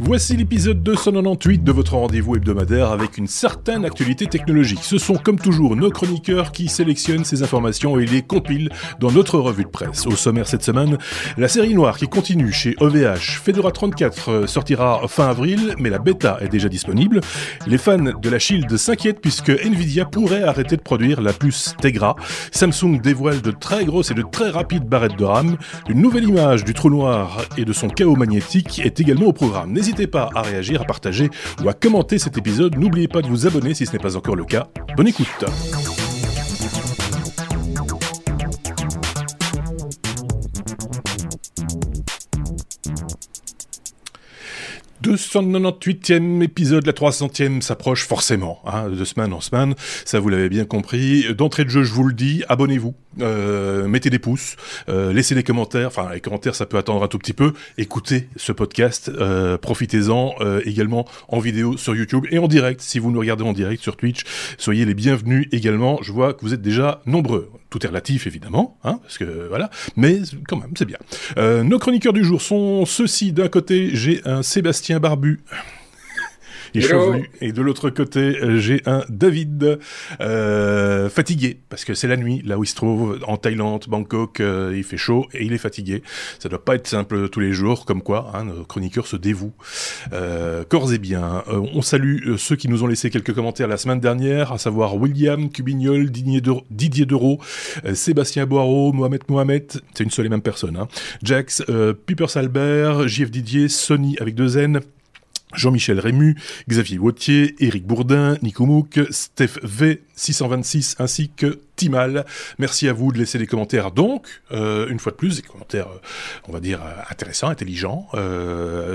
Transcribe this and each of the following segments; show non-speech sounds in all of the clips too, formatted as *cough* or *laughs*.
Voici l'épisode 298 de votre rendez-vous hebdomadaire avec une certaine actualité technologique. Ce sont comme toujours nos chroniqueurs qui sélectionnent ces informations et les compilent dans notre revue de presse. Au sommaire cette semaine, la série noire qui continue chez OVH. Fedora 34 euh, sortira fin avril, mais la bêta est déjà disponible. Les fans de la Shield s'inquiètent puisque Nvidia pourrait arrêter de produire la puce Tegra. Samsung dévoile de très grosses et de très rapides barrettes de RAM. Une nouvelle image du trou noir et de son chaos magnétique est également au programme. N'hésitez pas à réagir, à partager ou à commenter cet épisode. N'oubliez pas de vous abonner si ce n'est pas encore le cas. Bonne écoute 298e épisode, la 300e s'approche forcément, hein, de semaine en semaine, ça vous l'avez bien compris. D'entrée de jeu, je vous le dis, abonnez-vous, euh, mettez des pouces, euh, laissez des commentaires, enfin les commentaires ça peut attendre un tout petit peu, écoutez ce podcast, euh, profitez-en également en vidéo sur YouTube et en direct, si vous nous regardez en direct sur Twitch, soyez les bienvenus également, je vois que vous êtes déjà nombreux. Tout est relatif évidemment, hein, parce que voilà, mais quand même c'est bien. nos chroniqueurs du jour sont ceux-ci, d'un côté j'ai un Sébastien barbu. Et Et de l'autre côté, euh, j'ai un David euh, fatigué parce que c'est la nuit là où il se trouve en Thaïlande, Bangkok. Euh, il fait chaud et il est fatigué. Ça doit pas être simple tous les jours, comme quoi hein, nos chroniqueurs se dévouent corps et bien. on salue ceux qui nous ont laissé quelques commentaires la semaine dernière, à savoir William Cubignol, Didier Dereau, Sébastien Boireau, Mohamed Mohamed, c'est une seule et même personne. Hein, Jax, Piper Salbert, JF Didier, Sony avec deux N. Jean-Michel Rému, Xavier Wautier, Éric Bourdin, Nico Mouk, Steph V, 626 ainsi que Timal. Merci à vous de laisser des commentaires donc, euh, une fois de plus, des commentaires, euh, on va dire, euh, intéressants, intelligents,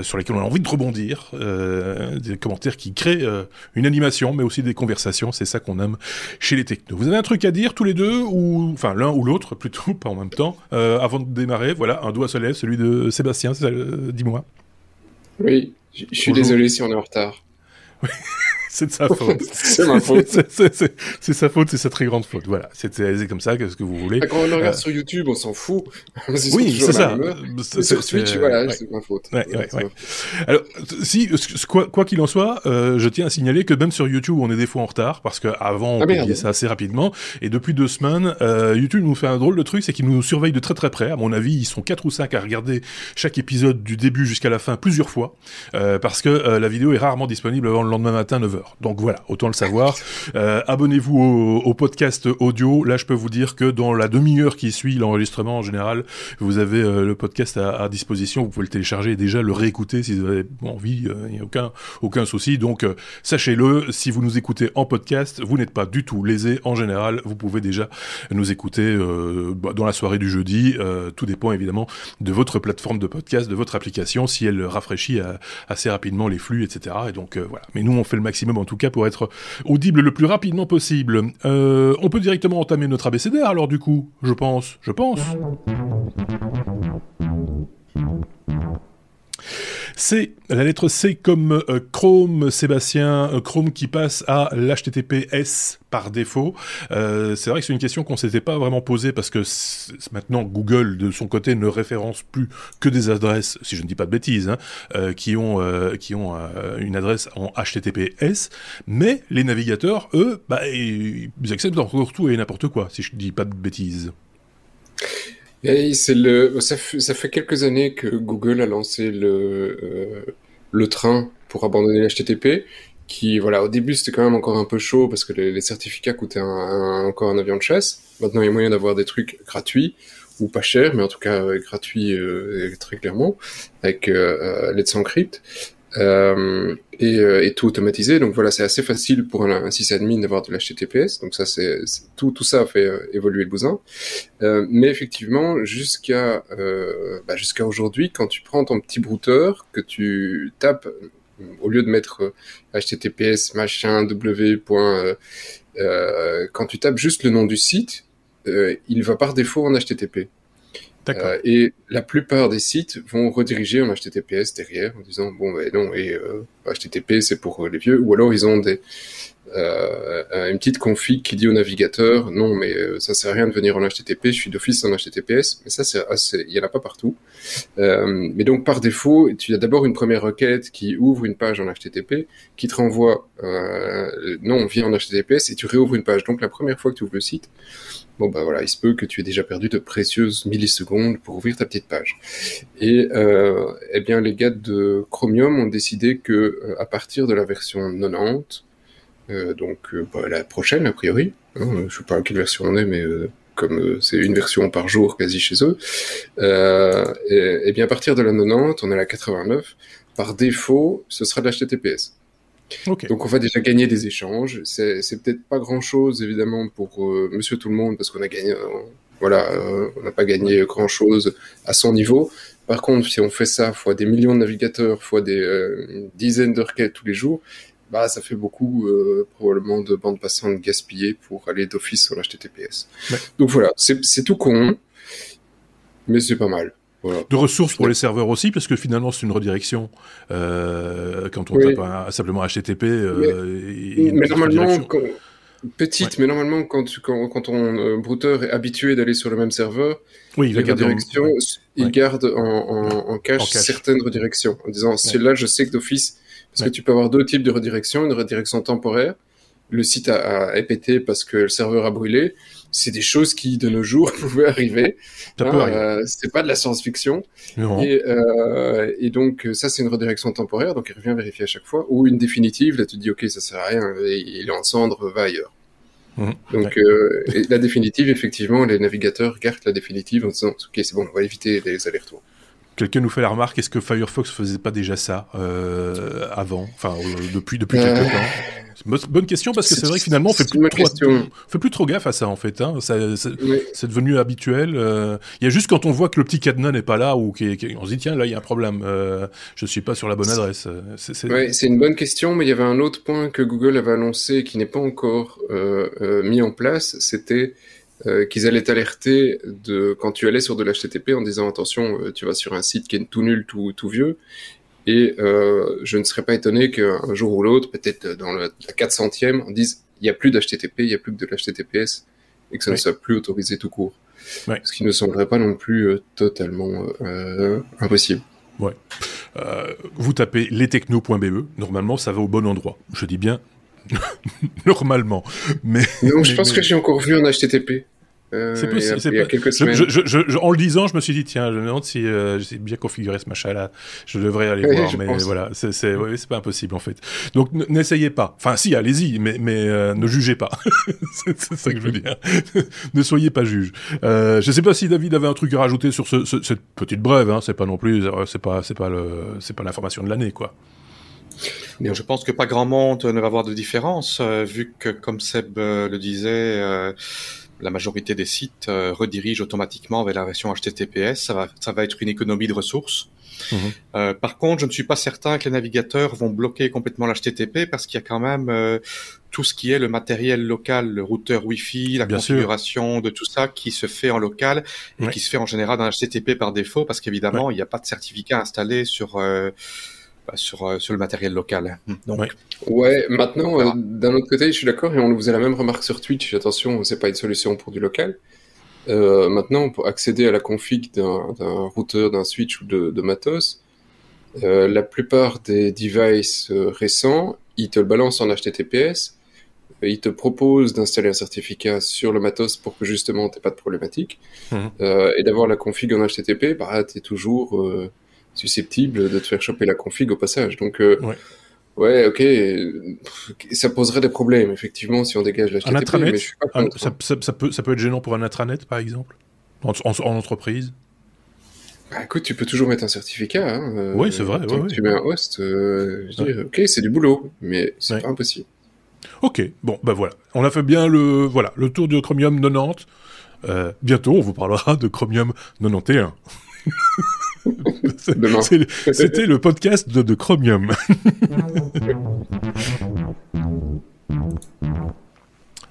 sur lesquels on a envie de rebondir, des commentaires qui créent une animation, mais aussi des conversations, c'est ça qu'on aime chez les technos. Vous avez un truc à dire tous les deux, ou enfin l'un ou l'autre *laughs* plutôt, pas en même temps, avant de démarrer, voilà, un doigt se lève, celui de Sébastien, dis-moi. Oui, je suis désolé si on est en retard. *laughs* c'est de sa *laughs* faute. c'est ma faute. C'est sa faute, c'est sa très grande faute. Voilà, c'est comme ça, qu'est-ce que vous voulez. Quand on le regarde euh, sur YouTube, on s'en fout. *laughs* oui, c'est ça. Sur Twitch, voilà, c'est ma faute. Ouais, ouais, Alors, si, quoi qu'il en soit, euh, je tiens à signaler que même sur YouTube, on est des fois en retard, parce qu'avant, on ah, publiait ça assez rapidement, et depuis deux semaines, euh, YouTube nous fait un drôle de truc, c'est qu'ils nous surveillent de très très près. À mon avis, ils sont quatre ou cinq à regarder chaque épisode du début jusqu'à la fin plusieurs fois, parce que la vidéo est rarement disponible avant le lendemain matin 9h. Donc voilà, autant le savoir. Euh, abonnez-vous au, podcast audio. Là, je peux vous dire que dans la demi-heure qui suit l'enregistrement en général, vous avez euh, le podcast à, disposition. Vous pouvez le télécharger et déjà le réécouter si vous avez envie. Euh, il n'y a aucun, aucun souci. Donc sachez-le, si vous nous écoutez en podcast, vous n'êtes pas du tout lésé. En général, vous pouvez déjà nous écouter bah, dans la soirée du jeudi. tout dépend évidemment de votre plateforme de podcast, de votre application, si elle rafraîchit assez rapidement les flux, etc. Et donc voilà. Mais nous, on fait le maximum en tout cas pour être audible le plus rapidement possible. Euh, on peut directement entamer notre abécédaire alors du coup, je pense, je pense. C, la lettre C comme euh, Chrome, Sébastien, euh, Chrome qui passe à l'HTTPS par défaut. Euh, c'est vrai que c'est une question qu'on s'était pas vraiment posée parce que maintenant Google de son côté ne référence plus que des adresses, si je ne dis pas de bêtises, hein, qui ont qui ont une adresse en HTTPS, mais les navigateurs, eux, bah, ils acceptent encore tout et n'importe quoi, si je ne dis pas de bêtises c'est le, ça, fait, quelques années que Google a lancé le, euh, le train pour abandonner l'HTTP. Qui, voilà, au début c'était quand même encore un peu chaud parce que les, certificats coûtaient encore un avion de chasse. Maintenant il y a moyen d'avoir des trucs gratuits ou pas chers, mais en tout cas gratuits euh, très clairement avec euh, Let's Encrypt. Euh, et, euh, et, tout automatisé. Donc voilà, c'est assez facile pour un, un sysadmin d'avoir de l'HTTPS. Donc ça, c'est tout, tout ça fait euh, évoluer le bousin. Euh, mais effectivement, jusqu'à euh, bah, jusqu'à aujourd'hui, quand tu prends ton petit brouteur, que tu tapes au lieu de mettre HTTPS machin W. quand tu tapes juste le nom du site, il va par défaut en HTTP. Euh, et la plupart des sites vont rediriger en HTTPS derrière en disant bon ben non et euh, HTTP c'est pour les vieux ou alors ils ont des euh, une petite config qui dit au navigateur non mais euh, ça sert à rien de venir en HTTP, je suis d'office en HTTPS, mais ça c'est il y en a pas partout. Euh, mais donc par défaut, tu as d'abord une première requête qui ouvre une page en HTTP, qui te renvoie euh, non viens en HTTPS et tu réouvres une page. Donc la première fois que tu ouvres le site, bon bah voilà, il se peut que tu aies déjà perdu de précieuses millisecondes pour ouvrir ta petite page. Et eh bien les gars de Chromium ont décidé que à partir de la version 90 euh, donc euh, bah, la prochaine a priori. Hein, je sais pas à quelle version on est, mais euh, comme c'est une version par jour quasi chez eux, et, bien à partir de la 90, on est à la 89. Par défaut, ce sera de l'HTTPS. Donc on va déjà gagner des échanges. C'est, peut-être pas grand-chose évidemment pour Monsieur Tout le Monde parce qu'on a gagné, voilà, on n'a pas gagné grand-chose à son niveau. Par contre, si on fait ça fois des millions de navigateurs, fois des dizaines de requêtes tous les jours, bah, ça fait beaucoup euh, probablement de bandes passantes gaspillées pour aller d'office sur l'HTTPS. Donc voilà, c'est tout con, mais c'est pas mal. De ressources pour les serveurs aussi, parce que finalement c'est une redirection. Euh, quand on tape simplement HTTP, euh, mais, normalement, petite, mais normalement quand, quand, quand ton brouteur est habitué d'aller sur le même serveur, oui, il, redirection, il garde en, en, cache certaines redirections, en disant celle-là je sais que d'office parce que tu peux avoir deux types de redirection, une redirection temporaire, le site a, a pété parce que le serveur a brûlé. C'est des choses qui, de nos jours, *laughs* pouvaient arriver. Ça hein, euh, c'est pas de la science-fiction. Et, euh, et, donc, ça, c'est une redirection temporaire, donc il revient vérifier à chaque fois. Ou une définitive, là, tu te dis, OK, ça sert à rien, il est en cendre, va ailleurs. Mmh. Donc, euh, la définitive, effectivement, les navigateurs gardent la définitive en disant, OK, c'est bon, on va éviter les allers-retours. Quelqu'un nous fait la remarque, est-ce que Firefox faisait pas déjà ça euh, avant, enfin euh, depuis depuis quelques euh, temps Bonne question parce que c'est vrai que finalement on fait plus trop, fait plus trop gaffe à ça en fait. Hein. C'est devenu habituel. Euh, il y a juste quand on voit que le petit cadenas n'est pas là ou qu'on se dit tiens là il y a un problème, je suis pas sur la bonne adresse. C'est une bonne question, mais il y avait un autre point que Google avait annoncé qui n'est pas encore mis en place, c'était euh, qu'ils allaient t'alerter de quand tu allais sur de l'HTTP en disant attention, euh, tu vas sur un site qui est tout nul, tout, tout vieux. Et euh, je ne serais pas étonné qu'un jour ou l'autre, peut-être dans la 400e, on dise il n'y a plus d'HTTP, il n'y a plus que de l'HTTPS et que ça ne soit plus autorisé tout court. Ce qui ne semblerait pas non plus totalement impossible. Ouais. vous tapez lestechno.be, normalement ça va au bon endroit. Je dis bien *laughs* normalement. Mais, non, je pense que j'ai encore vu un HTTP. Euh, c'est possible. Il y a, quelques semaines. en le disant, je me suis dit tiens, je me demande si euh, j'ai bien configuré ce machin-là. Je devrais aller *laughs* voir, mais voilà, c'est ouais, pas impossible en fait. Donc n'essayez pas. Enfin, si, allez-y, mais mais euh, ne jugez pas. *laughs* c'est ça que je veux dire. *laughs* ne soyez pas juge. Euh, je sais pas si David avait un truc à rajouter sur ce, cette petite brève. Hein, c'est pas non plus, c'est pas c'est pas le c'est pas l'information de l'année quoi. Je pense que pas grand monde ne va voir de différence, euh, vu que, comme Seb euh, le disait, euh, la majorité des sites redirigent automatiquement vers la version HTTPS. Ça va, ça va être une économie de ressources. Mhm. par contre, je ne suis pas certain que les navigateurs vont bloquer complètement l'HTTP parce qu'il y a quand même tout ce qui est le matériel local, le routeur Wi-Fi, la configuration de tout ça qui se fait en local et qui se fait en général dans HTTP par défaut parce qu'évidemment, il n'y a pas de certificat installé sur bah, sur, euh, sur le matériel local. Hmm. Donc, ouais. maintenant, euh, d'un autre côté, je suis d'accord, et on nous faisait la même remarque sur Twitch, attention, c'est pas une solution pour du local. Euh, maintenant, pour accéder à la config d'un routeur, d'un switch ou de, de matos, euh, la plupart des devices euh, récents, ils te le balancent en HTTPS, ils te proposent d'installer un certificat sur le matos pour que justement t'aies pas de problématique, mhm. et d'avoir la config en HTTP, bah, t'es toujours susceptible de te faire choper la config au passage. Donc, euh, ouais. ok, ça poserait des problèmes, effectivement, si on dégage la Un intranet, ça, peut, ça peut être gênant pour un intranet, par exemple, en, entreprise bah, écoute, tu peux toujours mettre un certificat. Hein, euh, oui, c'est vrai. tu mets un host, euh, je ok, c'est du boulot, mais c'est pas impossible. Ok, bon, ben voilà. On a fait bien le, voilà, le tour du Chromium 90. bientôt, on vous parlera de Chromium 91. C'était le podcast de, Chromium.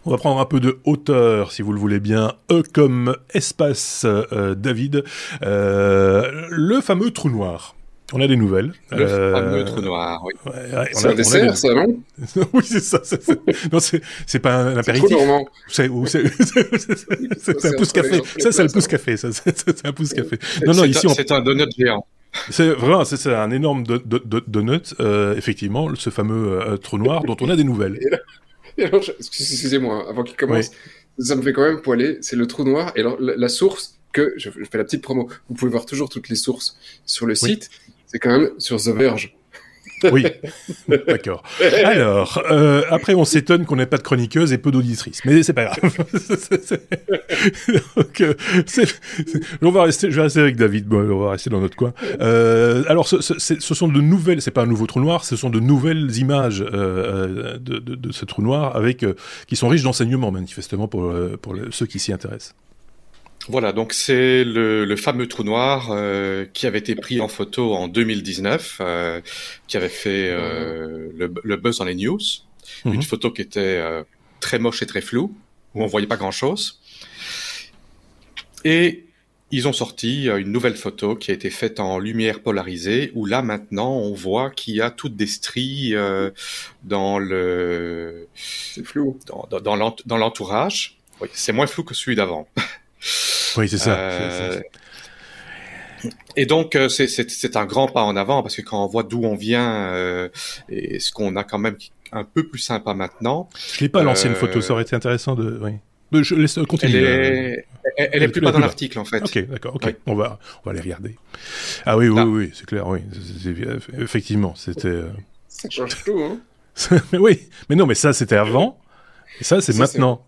On va prendre un peu de hauteur, si vous le voulez bien. E comme espace, euh, David. Euh, le fameux trou noir. On a des nouvelles. Le fameux trou noir, oui. c'est un dessert, ça, non *laughs* Oui, c'est ça. non, c'est pas un apéritif. *laughs* C'est C'est un pouce café. Ça, c'est le pouce café. C'est un pouce café. Non, non, ici, c'est un donut géant. C'est vraiment, c'est un énorme donut, euh, effectivement, ce fameux euh, trou noir dont on a des nouvelles. Excusez-moi, avant qu'il commence, ça me fait quand même poiler. C'est le trou noir. Et alors, la, source que je, fais la petite promo. Vous pouvez voir toujours toutes les sources sur le site. C'est quand même sur The Verge. Oui, d'accord. Alors, euh, après, on s'étonne qu'on n'ait pas de chroniqueuse et peu d'auditrices, mais c'est pas grave. Donc, euh, on va rester, je vais rester avec David, on va rester dans notre coin. Euh, alors, ce, ce, sont de nouvelles, c'est pas un nouveau trou noir, ce sont de nouvelles images de, ce trou noir avec qui sont riches d'enseignements manifestement pour ceux qui s'y intéressent. Voilà, donc c'est le, fameux trou noir euh, qui avait été pris en photo en 2019, euh, qui avait fait euh, le, buzz dans les news. Une photo qui était très moche et très floue, où on voyait pas grand-chose. Et ils ont sorti une nouvelle photo qui a été faite en lumière polarisée, où là maintenant on voit qu'il y a toutes des stries dans le... C'est flou. Dans, l'entourage. Oui, c'est moins flou que celui d'avant. *laughs* Oui, c'est ça. Euh, et donc, euh, c'est un grand pas en avant parce que quand on voit d'où on vient euh, et ce qu'on a quand même un peu plus sympa maintenant. Je n'ai pas lancé une photo, ça aurait été intéressant de. Oui. Je laisse continuer. Elle est, plus pas dans l'article en fait. Ok, d'accord. Ok, on va on va les regarder. Ah oui, oui, oui, c'est clair. Oui, effectivement, c'était. Ça change tout, hein. *laughs* oui, mais non, mais ça c'était avant. Et ça c'est maintenant.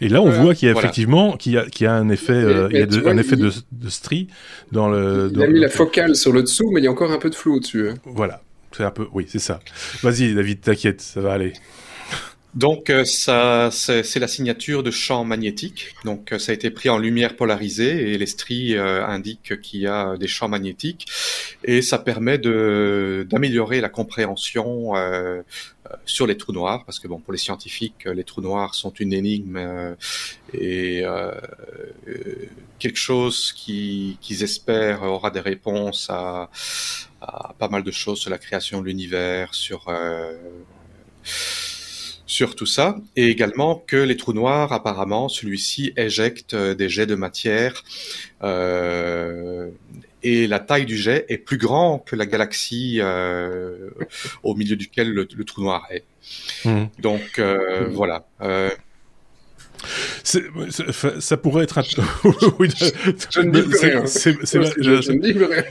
Et là, on voit qu'il y a effectivement qu'il y a, qu'il y a un effet, euh, il y a un effet de, de strie dans le. Il a mis la focale sur le dessous, mais il y a encore un peu de flou au-dessus. Hein. Voilà, c'est un peu, oui, c'est ça. Vas-y, David, t'inquiète, ça va aller. Donc euh, ça, c'est la signature de champ magnétique. Donc euh, ça a été pris en lumière polarisée et les stries euh, indiquent qu'il y a des champs magnétiques et ça permet d'améliorer la compréhension sur les trous noirs parce que bon pour les scientifiques les trous noirs sont une énigme et quelque chose qui qu'ils espèrent aura des réponses à, à, pas mal de choses sur la création de l'univers sur sur tout ça, et également que les trous noirs, apparemment, celui-ci éjecte euh, des jets de matière, euh, et la taille du jet est plus grand que la galaxie euh, au milieu duquel le, trou noir est. Mmh. Donc euh, voilà. Euh, ça pourrait être un... *laughs* je ne dis rien. je ne dis rien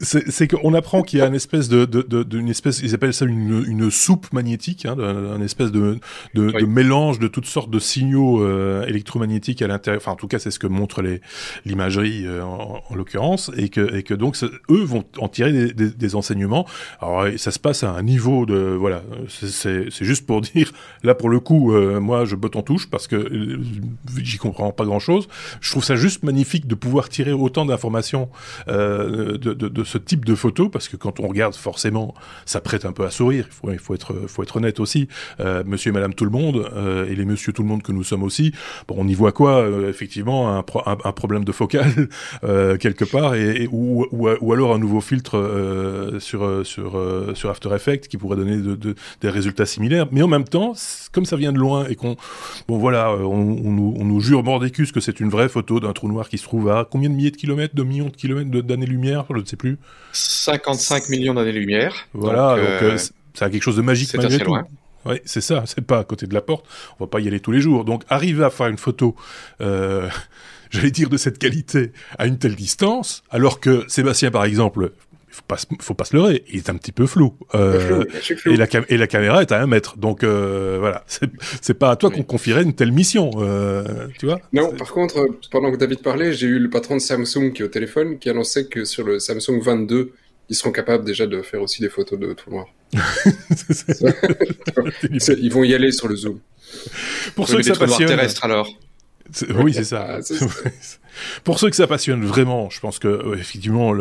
c'est qu'on apprend qu'il y a une espèce de, de, de, une espèce, ils appellent ça une, une soupe magnétique, hein, une espèce de, de, de, mélange de toutes sortes de signaux euh, électromagnétiques à l'intérieur. Enfin, en tout cas, c'est ce que montre l'imagerie euh, en, en l'occurrence, et que, et que donc eux vont en tirer des, des, des, enseignements. Alors, ça se passe à un niveau de voilà, c'est juste pour *laughs* dire là pour le coup, euh, moi je botte en touche parce que j'y comprends pas grand chose. Je trouve ça juste magnifique de pouvoir tirer autant d'informations de, de de ce type de photos, parce que quand on regarde, forcément, ça prête un peu à sourire. Il faut, il faut être, faut être honnête aussi. Euh, monsieur et Madame tout le monde euh, et les Monsieur tout le monde que nous sommes aussi. Bon, on y voit quoi euh, Effectivement, un, un, problème de focale *laughs* quelque part, et, ou, ou, alors un nouveau filtre sur sur sur After Effects qui pourrait donner de, des résultats similaires. Mais en même temps, comme ça vient de loin et qu'on, bon voilà, on, nous, on nous jure mordécus que c'est une vraie photo d'un trou noir qui se trouve à combien de milliers de kilomètres, de millions de kilomètres d'années-lumière, je ne sais plus. 55 millions d'années-lumière. Voilà, donc, euh, euh, ça a quelque chose de magique malgré tout. Loin. Oui, c'est ça, c'est pas à côté de la porte, on va pas y aller tous les jours. Donc arriver à faire une photo, euh, *laughs* j'allais dire de cette qualité, à une telle distance, alors que Sébastien par exemple, faut pas, faut pas se leurrer, il est un petit peu flou. Euh, Et, la et la caméra est à un mètre, donc euh, voilà, c'est pas à toi qu'on confierait une telle mission, euh, tu vois Non, par contre, pendant que David parlait, j'ai eu le patron de Samsung qui est au téléphone qui annonçait que sur le Samsung 22, ils seront capables déjà de faire aussi des photos de tout noir. *laughs* *laughs* *laughs* ils vont y aller sur le zoom. Pour ceux qui ça passionne. terrestre alors. Oui, c'est ça. Ah, *laughs* Pour ceux que ça passionne vraiment, je pense que euh, effectivement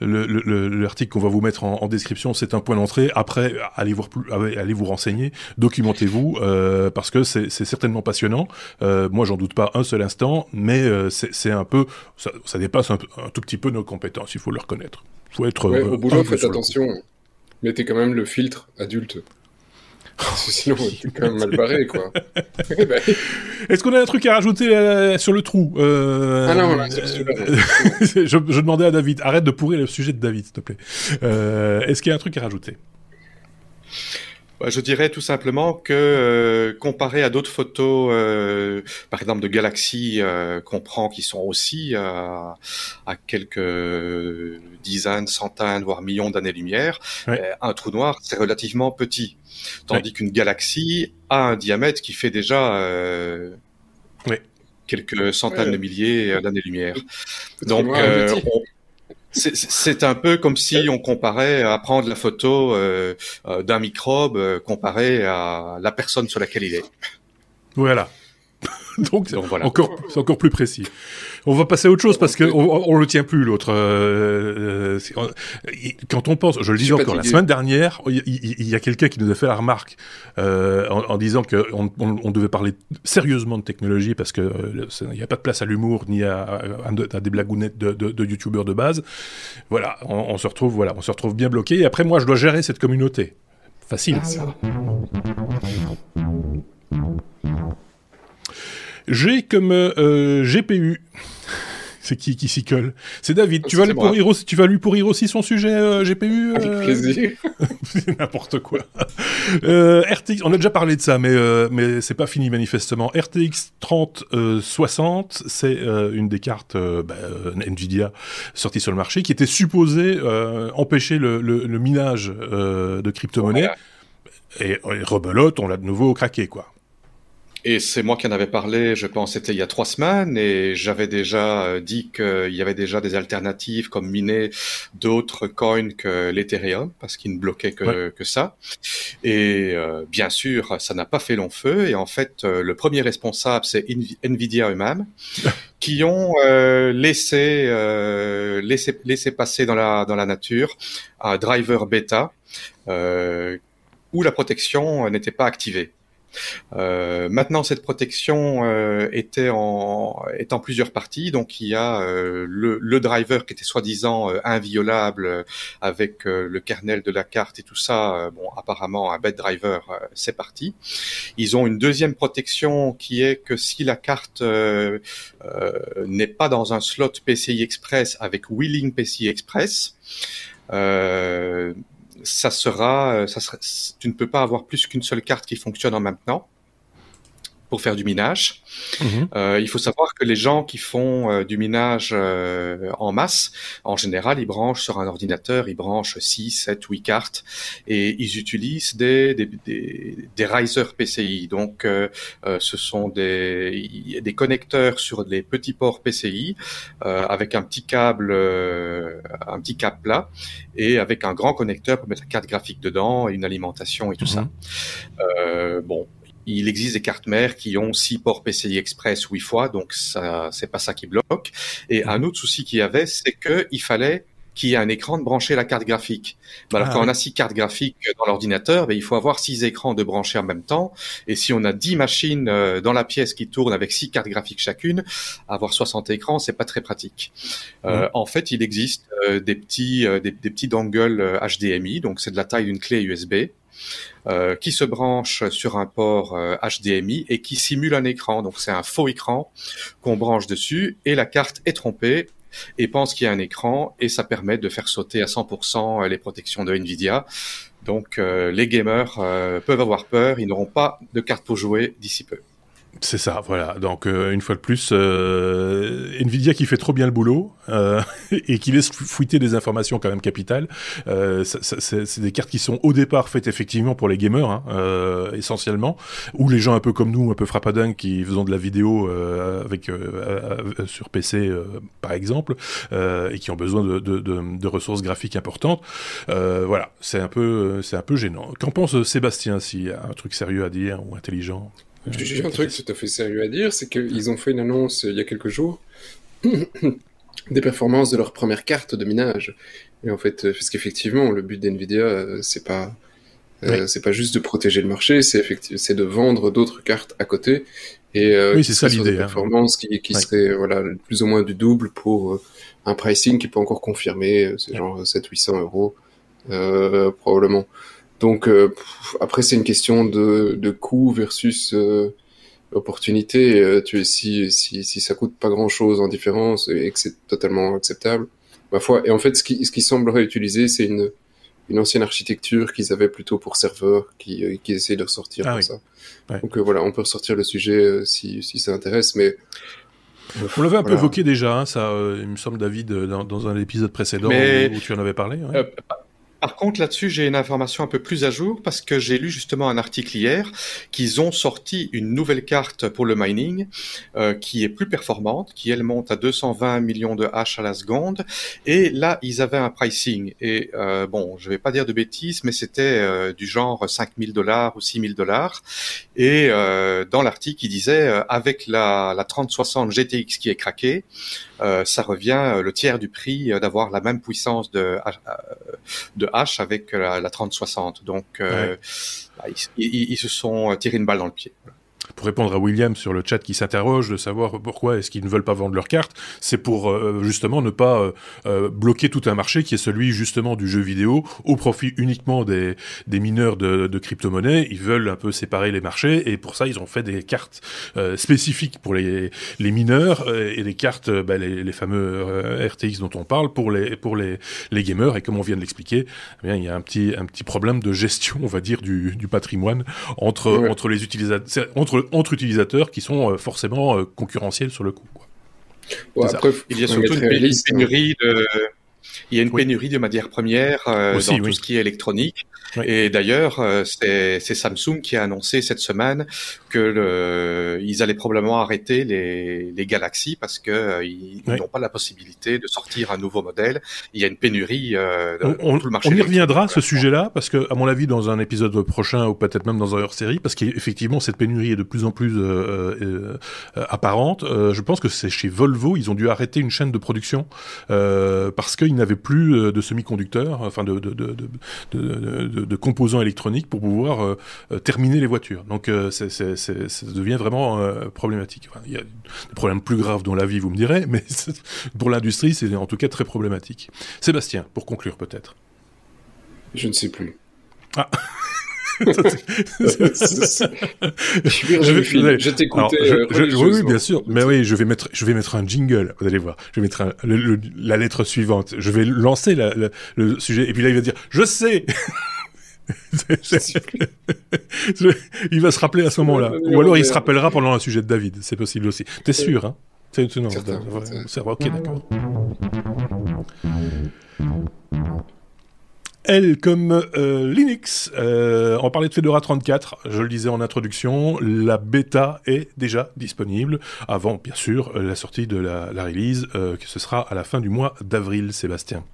l'article qu'on va vous mettre en, description, c'est un point d'entrée. Après, allez vous allez vous renseigner, documentez-vous euh, parce que c'est certainement passionnant. Euh, moi, j'en doute pas un seul instant, mais c'est un peu ça, dépasse un, tout petit peu nos compétences. Il faut le reconnaître. Faut être au boulot, faites attention. Mettez quand même le filtre adulte. *laughs* Sinon, t'es quand même mal barré, quoi. *laughs* Est-ce qu'on a un truc à rajouter euh, sur le trou euh, Ah non, voilà, *laughs* je, je, demandais à David, arrête de pourrir le sujet de David, s'il te plaît. Euh, est-ce qu'il y a un truc à rajouter? Je dirais tout simplement que comparé à d'autres photos, par exemple de galaxies qu'on prend qui sont aussi à quelques dizaines, centaines, voire millions d'années-lumière, un trou noir c'est relativement petit. Tandis qu'une galaxie a un diamètre qui fait déjà euh, quelques centaines de milliers d'années-lumière. Donc, euh, c'est un peu comme si on comparait à prendre la photo euh, d'un microbe comparé à la personne sur laquelle il est. Voilà. *laughs* Donc, Donc voilà. encore, c'est encore plus précis. On va passer à autre chose parce que on, le tient plus l'autre. Euh, euh, quand on pense, je le disais encore la semaine dernière, il y, a quelqu'un qui nous a fait la remarque euh, en, disant que on, devait parler sérieusement de technologie parce que il n'y a pas de place à l'humour ni à, des blagounettes de, de, youtubeurs de base. Voilà, on, se retrouve, voilà, on se retrouve bien bloqué. Et après, moi, je dois gérer cette communauté. Facile. ça. J'ai comme euh, GPU. *laughs* C'est qui qui s'y colle C'est David. Tu vas, lui pourrir aussi, tu vas lui pourrir aussi son sujet euh, GPU Avec euh plaisir. c'est *laughs* n'importe quoi. RTX, on a déjà parlé de ça, mais mais c'est pas fini manifestement. RTX 3060, c'est une des cartes bah, Nvidia sorties sur le marché qui était supposée empêcher le, le, minage de crypto-monnaies. Et, et rebelote, on l'a de nouveau craqué quoi. Et c'est moi qui en avais parlé, je pense, c'était il y a trois semaines, et j'avais déjà euh, dit qu'il y avait déjà des alternatives comme miner d'autres coins que l'Ethereum, parce qu'il ne bloquait que, que ça. Et euh, bien sûr, ça n'a pas fait long feu, et en fait, euh, le premier responsable, c'est Nvidia eux-mêmes, *laughs* qui ont laissé, laissé, laissé passer dans la, dans la nature un driver bêta où la protection n'était pas activée. Euh, maintenant, cette protection euh, était en est en plusieurs parties. Donc, il y a euh, le, le, driver qui était soi-disant euh, inviolable avec le kernel de la carte et tout ça. bon, apparemment, un bad driver, c'est parti. Ils ont une deuxième protection qui est que si la carte n'est pas dans un slot PCI Express avec Willing PCI Express, euh, ça sera, euh, ça sera, tu ne peux pas avoir plus qu'une seule carte qui fonctionne en même temps pour faire du minage. Mhm. Euh, il faut savoir que les gens qui font euh, du minage euh, en masse, en général, ils branchent sur un ordinateur, ils branchent 6, 7, 8 cartes et ils utilisent des, des, des, des Riser PCI. Donc, euh, ce sont des, des connecteurs sur des petits ports PCI avec un petit câble, un petit câble plat et avec un grand connecteur pour mettre la carte graphique dedans et une alimentation et tout ça. Mhm. bon, il existe des cartes mères qui ont six ports PCI Express 8 fois, donc ça, c'est pas ça qui bloque. Et un autre souci qu'il y avait, c'est qu'il fallait qu'il y ait un écran de brancher la carte graphique. Alors ah quand on a six cartes graphiques dans l'ordinateur, ben, il faut avoir six écrans de brancher en même temps. Et si on a dix machines euh, dans la pièce qui tournent avec six cartes graphiques chacune, avoir 60 écrans, c'est pas très pratique. Euh, en fait, il existe euh, des petits des, des, petits dongles HDMI, donc c'est de la taille d'une clé USB. Euh, qui se branche sur un port HDMI euh, et qui simule un écran. Donc c'est un faux écran qu'on branche dessus et la carte est trompée et pense qu'il y a un écran et ça permet de faire sauter à 100% les protections de Nvidia. Donc euh, les gamers peuvent avoir peur, ils n'auront pas de carte pour jouer d'ici peu. C'est ça, voilà. Donc euh, une fois de plus, euh, Nvidia qui fait trop bien le boulot euh, *laughs* et qui laisse fuiter des informations quand même capitales. Euh, c'est des cartes qui sont au départ faites effectivement pour les gamers, hein, euh, essentiellement, ou les gens un peu comme nous, un peu frappadingues, qui faisons de la vidéo avec sur PC par exemple, et qui ont besoin de, de, de, de ressources graphiques importantes. voilà, c'est un peu, c'est un peu gênant. Qu'en pense Sébastien s'il y a un truc sérieux à dire ou intelligent? J'ai un truc tout à fait sérieux à dire, c'est qu'ils ont fait une annonce il y a quelques jours *coughs* des performances de leur première carte de minage. Et en fait, parce qu'effectivement, le but d'NVIDIA, c'est pas euh, c'est pas juste de protéger le marché, c'est de vendre d'autres cartes à côté et euh, oui, c'est ça l'idée. Hein. Performance qui, qui serait voilà plus ou moins du double pour euh, un pricing qui peut encore confirmer, euh, c'est genre 700-800 euros euh, probablement. Donc après c'est une question de, de coût versus opportunité. tu si, si si ça coûte pas grand chose en différence et que c'est totalement acceptable, ma foi. Et en fait ce qui ce qui semblerait utiliser c'est une une ancienne architecture qu'ils avaient plutôt pour serveurs, qui, euh, qui essaient de ressortir ah, ça. Donc euh, voilà, on peut ressortir le sujet euh, si, si ça intéresse, mais... On l'avait un peu évoqué déjà, hein, ça, il me semble, David, dans, dans un épisode précédent où, tu en avais parlé. Par contre, là-dessus, j'ai une information un peu plus à jour parce que j'ai lu justement un article hier qu'ils ont sorti une nouvelle carte pour le mining euh, qui est plus performante, qui elle monte à 220 millions de hash à la seconde. Et là, ils avaient un pricing. Et euh, bon, je vais pas dire de bêtises, mais c'était euh, du genre 5000 dollars ou 6000 dollars. Et euh, dans l'article, il disait euh, avec la, la 3060 GTX qui est craquée, euh, ça revient le tiers du prix d'avoir la même puissance de, de H avec la, la 3060. Donc, euh, bah, ils, ils, se sont tirés une balle dans le pied pour répondre à William sur le chat qui s'interroge de savoir pourquoi est-ce qu'ils ne veulent pas vendre leurs cartes, c'est pour euh, justement ne pas euh, euh, bloquer tout un marché qui est celui justement du jeu vidéo au profit uniquement des, des mineurs de, de crypto-monnaies. Ils veulent un peu séparer les marchés et pour ça ils ont fait des cartes spécifiques pour les, les mineurs et des cartes, bah, les, les, fameux RTX dont on parle pour les pour les, les gamers et comme on vient de l'expliquer, eh bien il y a un petit un petit problème de gestion on va dire du, du patrimoine entre entre les utilisateurs entre entre, utilisateurs qui sont euh, forcément euh, concurrentiels sur le coup. il y a surtout une pénurie de, il y a une pénurie de matières premières euh, dans tout ce qui est électronique. Et d'ailleurs, euh, c'est Samsung qui a annoncé cette semaine que le, ils allaient probablement arrêter les, les Galaxy parce que euh, ils n'ont pas la possibilité de sortir un nouveau modèle. Il y a une pénurie euh, on, tout le marché. On y reviendra à ce sujet-là parce que, à mon avis, dans un épisode prochain ou peut-être même dans un hors-série, parce qu'effectivement cette pénurie est de plus en plus apparente. je pense que c'est chez Volvo, ils ont dû arrêter une chaîne de production parce qu'ils n'avaient plus de semi-conducteurs, enfin de, de, de, de de, composants électroniques pour pouvoir euh, euh, terminer les voitures. Donc euh, ça devient vraiment problématique. il y a des problèmes plus graves dans la vie, vous me direz, mais *laughs* pour l'industrie, c'est en tout cas très problématique. Sébastien, pour conclure peut-être. Je ne sais plus. Ah *laughs* je, vais, je t'écoutais. oui, bien sûr. Mais oui, je vais mettre, je vais mettre un jingle. Vous allez voir. Je vais mettre la lettre suivante. Je vais lancer le sujet. Et puis là, il va dire, je sais. *laughs* *laughs* il va se rappeler à ce moment-là. Ou alors il se rappellera pendant un sujet de David. C'est possible aussi. T'es sûr, hein? C'est non, ok, d'accord. Elle comme euh, Linux. Euh, on parlait de Fedora 34, je le disais en introduction, la bêta est déjà disponible avant, bien sûr, la sortie de la, la release, euh, que ce sera à la fin du mois d'avril, Sébastien.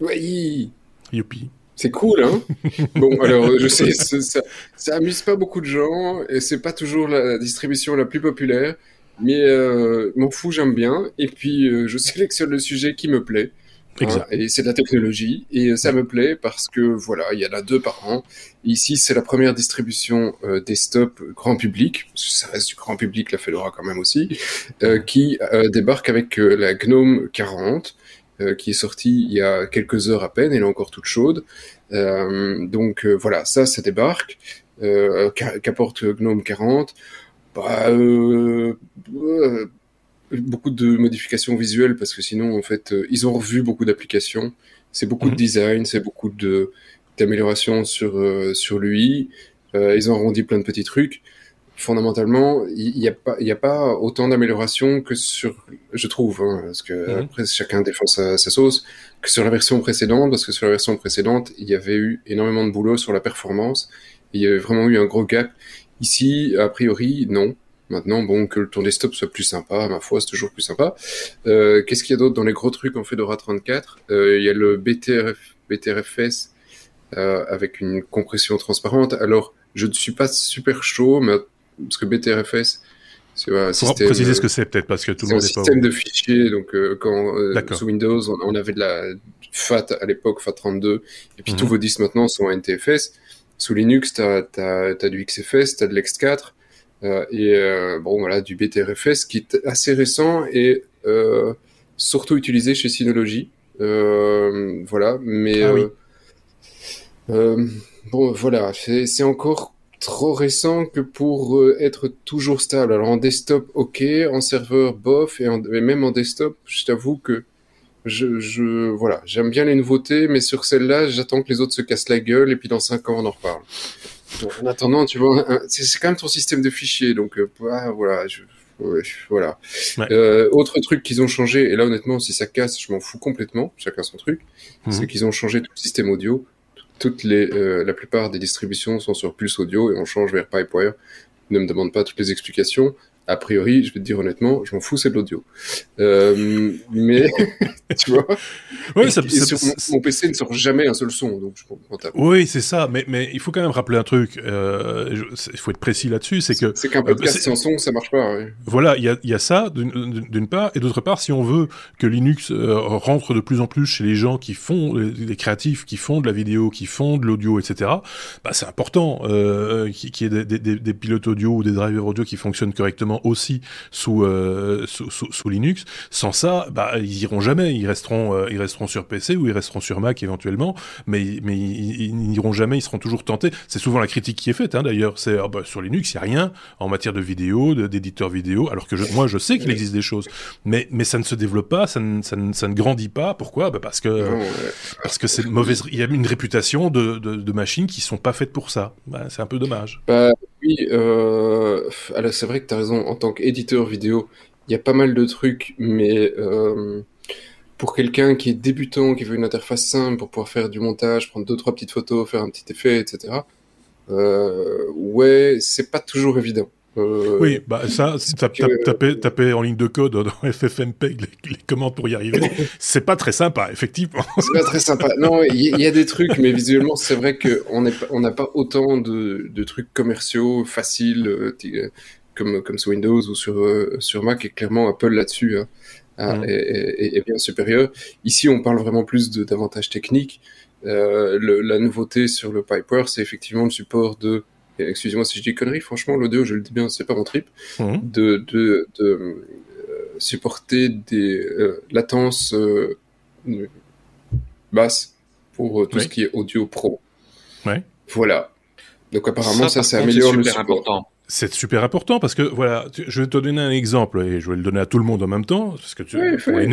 Oui. Youpi. C'est cool, hein *laughs* Bon, alors, je sais, ça, ça, amuse pas beaucoup de gens, et c'est pas toujours la distribution la plus populaire, mais euh, m'en fous, j'aime bien, et puis euh, je *laughs* sélectionne le sujet qui me plaît. Hein, et c'est de la technologie, et ça me plaît parce que, voilà, il y en a deux par an. Ici, c'est la première distribution euh, desktop grand public, parce que ça reste du grand public, la Fedora quand même aussi, euh, qui euh, débarque avec la GNOME 40, euh, qui est sorti il y a quelques heures à peine, elle est encore toute chaude. Euh, donc euh, voilà, ça, ça débarque. Qu'apporte GNOME 40 bah, beaucoup de modifications visuelles parce que sinon en fait ils ont revu beaucoup d'applications c'est beaucoup de mhm. design c'est beaucoup de d'améliorations sur sur l'UI ils ont arrondi plein de petits trucs fondamentalement, il n'y a pas, il a pas autant d'améliorations que sur, je trouve, hein, parce que mhm. après chacun défend sa, sauce, que sur la version précédente, parce que sur la version précédente, il y avait eu énormément de boulot sur la performance, il y avait vraiment eu un gros gap. Ici, a priori, non. Maintenant, bon, que le tour desktop soit plus sympa, ma foi, c'est toujours plus sympa. Euh, Qu'est-ce qu'il y a d'autre dans les gros trucs en Fedora 34 euh, Il y a le BTRF, BTRFS euh, avec une compression transparente. Alors, je ne suis pas super chaud, mais parce que BTRFS, c'est un système. préciser ce que c'est peut-être parce que tout le monde est pas. un système de fichiers. Donc quand sous Windows, on, avait de la FAT à l'époque, FAT32, et puis tous mhm. vos disques maintenant sont NTFS. Sous Linux, tu as, as, du XFS, tu as de l'X4, euh, et euh, bon voilà, du BTRFS qui est assez récent et euh, surtout utilisé chez Synology. voilà, mais ah bon voilà, c'est encore trop récent que pour être toujours stable. Alors en desktop, ok, en serveur, bof, et, et même en desktop, je t'avoue que je, je voilà, j'aime bien les nouveautés, mais sur celle-là, j'attends que les autres se cassent la gueule et puis dans cinq ans on en reparle. en attendant, tu vois, c'est quand même ton système de fichiers, donc euh, bah, voilà, je, voilà. Euh, autre truc qu'ils ont changé, et là honnêtement, si ça casse, je m'en fous complètement, chacun son truc, mhm. c'est qu'ils ont changé tout le système audio. Toutes les, euh, la plupart des distributions sont sur Pulse Audio et on change vers Pipewire. Ne me demande pas toutes les explications a priori, je vais te dire honnêtement, je m'en fous, c'est de l'audio. Euh, mais, *laughs* tu vois, oui, ça, mon, PC ne sort jamais un seul son, donc je Oui, c'est ça, mais, mais il faut quand même rappeler un truc, euh, il faut être précis là-dessus, c'est que... C'est qu'un euh, podcast sans son, ça marche pas. Voilà, il y a, y a, ça, d'une part, et d'autre part, si on veut que Linux euh, rentre de plus en plus chez les gens qui font, les, créatifs, qui font de la vidéo, qui font de l'audio, etc., bah, c'est important qu'il qui y ait des, des, des pilotes audio ou des drivers audio qui fonctionnent correctement aussi euh, sous, sous, Linux. Sans ça, bah, ils iront jamais. Ils resteront, euh, ils resteront sur PC ou ils resteront sur Mac éventuellement, mais, mais ils, n'iront jamais. Ils seront toujours tentés. C'est souvent la critique qui est faite, hein, d'ailleurs. C'est ah, bah, sur Linux, il y a rien en matière de vidéo, d'éditeur vidéo. Alors que moi, je sais qu'il existe des choses, mais mais ça ne se développe pas, ça ne, ça ne, grandit pas. Pourquoi? Bah, parce que parce que c'est mauvaise. Il y a une réputation de, de, machines qui sont pas faites pour ça. Bah, c'est un peu dommage. Bah, oui, euh... c'est vrai que tu as raison. En tant qu'éditeur vidéo, il y a pas mal de trucs, mais euh, pour quelqu'un qui est débutant, qui veut une interface simple pour pouvoir faire du montage, prendre deux trois petites photos, faire un petit effet, etc. Euh, ouais, c'est pas toujours évident. Euh, oui, bah ça, taper, taper, en ligne de code dans FFmpeg les, les commandes pour y arriver, *laughs* c'est pas très sympa, effectivement. C'est pas très sympa. Non, il y, a des trucs, mais visuellement, c'est vrai qu'on on n'a pas autant de, de, trucs commerciaux faciles euh, euh, comme, comme sur Windows ou sur, sur Mac, et clairement Apple là-dessus hein, hein, est, bien supérieur. Ici, on parle vraiment plus d'avantages techniques. Le, la nouveauté sur le Pipeware, c'est effectivement le support de excusez-moi si je dis conneries, franchement, l'audio, je le dis bien, c'est pas mon trip, mhm. de, de, de euh, supporter des euh, latences euh, basses pour tout ce qui est audio pro. Ouais. Voilà. Donc apparemment, ça, ça, améliore le support. Important c'est super important parce que voilà, je vais te donner un exemple et je vais le donner à tout le monde en même temps parce que tu,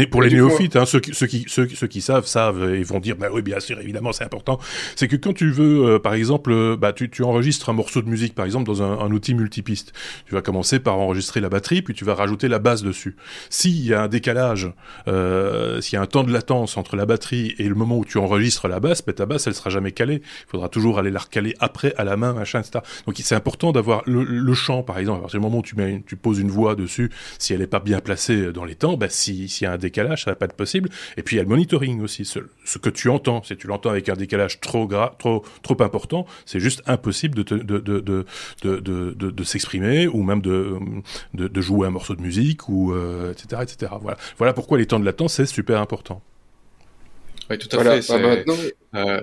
pour, les, néophytes, hein, ceux, qui, ceux, qui, ceux, qui savent savent et vont dire bah oui bien sûr évidemment c'est important. C'est que quand tu veux euh, par exemple euh, bah tu, tu enregistres un morceau de musique par exemple dans un, un, outil multipiste, tu vas commencer par enregistrer la batterie puis tu vas rajouter la basse dessus. S'il y a un décalage, euh, s'il y a un temps de latence entre la batterie et le moment où tu enregistres la basse, bah, ta basse elle sera jamais calée. Il faudra toujours aller la recaler après à la main machin etc. Donc c'est important d'avoir le le chant, par exemple, à partir du moment où tu, mets, tu poses une voix dessus, si elle n'est pas bien placée dans les temps, bah, s'il y a un décalage, ça va pas être possible. Et puis il y a le monitoring aussi, ce, que tu entends. Si tu l'entends avec un décalage trop gras, trop, trop important, c'est juste impossible de, de, de, de, de s'exprimer ou même de, de, jouer un morceau de musique ou etc., euh, etc. Voilà. voilà pourquoi les temps de latence c'est super important. Oui, tout à fait. Bah, euh,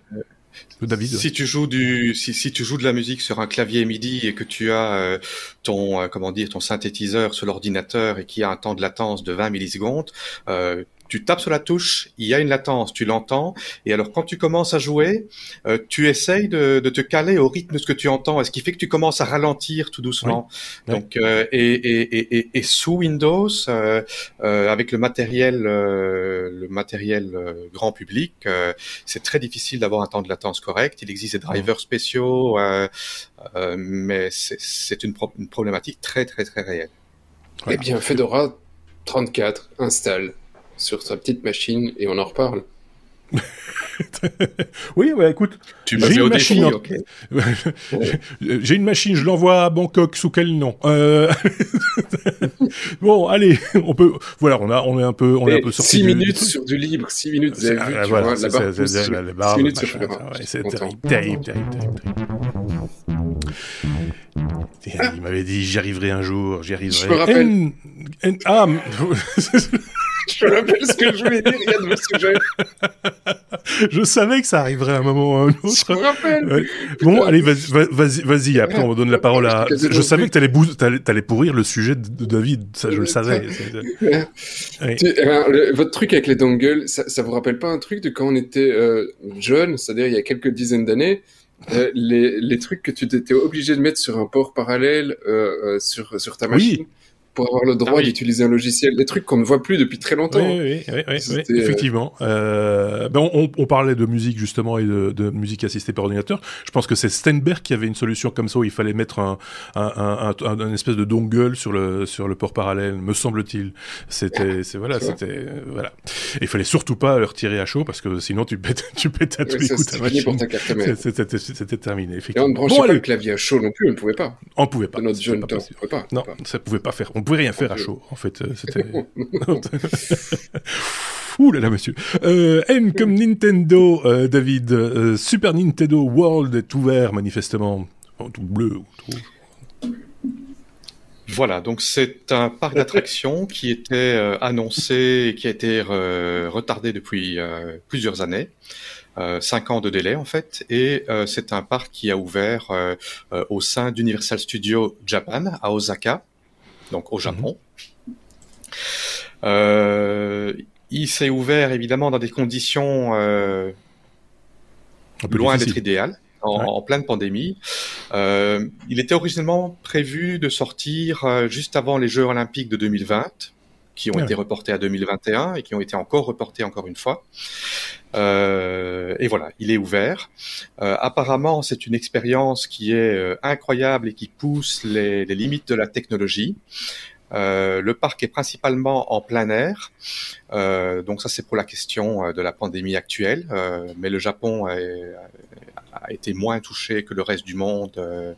si tu joues du, si, si, tu joues de la musique sur un clavier MIDI et que tu as euh, ton, euh, comment dire, ton synthétiseur sur l'ordinateur et qui a un temps de latence de 20 millisecondes, euh, tu tapes sur la touche, il y a une latence, tu l'entends, et alors quand tu commences à jouer, euh, tu essayes de, de, te caler au rythme de ce que tu entends, ce qui fait que tu commences à ralentir tout doucement. Donc euh, et, et, et, et, sous Windows, euh, euh avec le matériel, euh, le matériel grand public, c'est très difficile d'avoir un temps de latence correct. Il existe des drivers spéciaux, mais c'est une, une problématique très très très réelle. Eh bien, Fedora 34 installe sur sa petite machine et on en reparle. *laughs* oui, ouais, écoute, j'ai une machine. *laughs* j'ai une machine, je l'envoie à Bangkok sous quel nom? Euh, *laughs* Bon, allez, on peut. Voilà, on a, on est un peu, on est un peu sorti. 6 minutes sur du libre, 6 minutes. Vous avez vu, tu vois, la barre. 6 minutes sur C'est terrible, terrible, terrible, terrible. il m'avait dit j'y arriverai un jour, j'y arriverai. Je me rappelle. N- N- ah, *laughs* Je me rappelle ce que je voulais dire, il y a de vos sujets. *laughs* je savais que ça arriverait à un moment ou à un autre. Je me rappelle. Ouais. Bon, allez, vas-y, va- vas-y, vas-y. Après, on donne la parole à. Je savais que t'allais bou... t'allais pourrir le sujet de David. Ça, je le savais. Ouais. Oui. Tu- eh ben, le- votre truc avec les dongles, ça, ça vous rappelle pas un truc de quand on était euh, jeune, c'est-à-dire il y a quelques dizaines d'années, euh, les, les trucs que tu étais obligé de mettre sur un port parallèle euh, euh, sur, sur ta Oui. Pour avoir le droit Ah oui. d'utiliser un logiciel, des trucs qu'on ne voit plus depuis très longtemps. Oui, oui, oui, euh, effectivement. Euh, ben on, on parlait de musique justement et de, de musique assistée par ordinateur. Je pense que c'est Steinberg qui avait une solution comme ça où il fallait mettre un, un, un, un- un espèce de dongle sur le sur le port parallèle, me semble-t-il. C'était, c'est voilà, c'était euh, voilà. Et il fallait surtout pas le retirer à chaud parce que sinon tu pètes, *laughs* tu pètes à tous les coups ta machine. C'était terminé, Et on effectivement. ne branchait Bon, pas allez, le clavier à chaud non plus, on ne pouvait pas. on pouvait pas. De notre jeune temps, on ne pouvait pas. Non, ça pouvait pas faire. On pouvait rien faire à chaud. En fait, euh, c'était. *laughs* Ouh là là, monsieur. Euh, N comme Nintendo, euh, David. Euh, Super Nintendo World est ouvert manifestement. Oh, tout bleu. tout- Voilà, donc c'est un parc d'attractions qui était euh, annoncé et qui a été euh, retardé depuis euh, plusieurs années, euh, cinq ans de délai en fait, et euh, c'est un parc qui a ouvert euh, euh, au sein d'Universal Studios Japan à Osaka, donc au Japon. Euh, il s'est ouvert évidemment dans des conditions euh, loin d'être idéal, en, Ouais. en pleine pandémie. Euh, il était originellement prévu de sortir juste avant les Jeux Olympiques de 2020, qui ont Ouais. été reportés à 2021 et qui ont été encore reportés encore une fois. Euh, et voilà, il est ouvert. Euh, apparemment, c'est une expérience qui est euh, incroyable et qui pousse les, les limites de la technologie. Le parc est principalement en plein air, donc ça c'est pour la question de la pandémie actuelle. Mais le Japon est- a été moins touché que le reste du monde euh,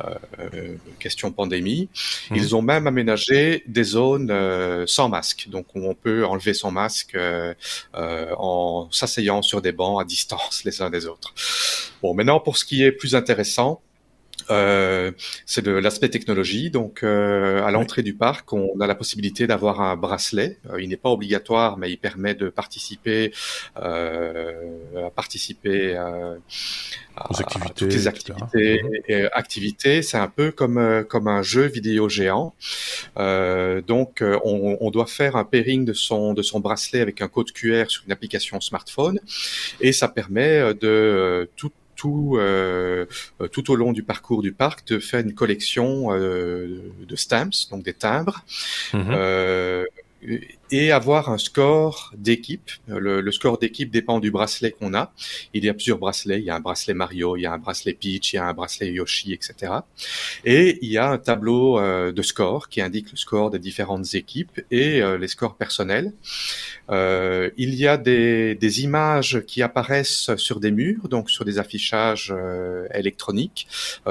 euh, question pandémie. Mhm. Ils ont même aménagé des zones euh, sans masque, donc où on peut enlever son masque euh, euh, en s'asseyant sur des bancs à distance *laughs* les uns des autres. Bon, maintenant pour ce qui est plus intéressant. Euh, c'est de l'aspect technologie. Donc, euh, à l'entrée du parc, on a la possibilité d'avoir un bracelet. Euh, il n'est pas obligatoire, mais il permet de participer, euh, à participer euh, Aux à- à activités, toutes les activités. Et, euh, activités, c'est un peu comme euh, comme un jeu vidéo géant. Euh, donc, euh, on, on doit faire un pairing de son de son bracelet avec un code QR sur une application smartphone, et ça permet de tout tout, euh, euh, tout au long du parcours du parc de faire une collection euh, de stamps, donc des timbres, Mhm. Et avoir un score d'équipe. Le, le score d'équipe dépend du bracelet qu'on a. Il y a plusieurs bracelets. Il y a un bracelet Mario, il y a un bracelet Peach, il y a un bracelet Yoshi, etc. Et il y a un tableau euh, de score qui indique le score des différentes équipes et euh, les scores personnels. Euh, il y a des, des images qui apparaissent sur des murs, donc sur des affichages euh, électroniques,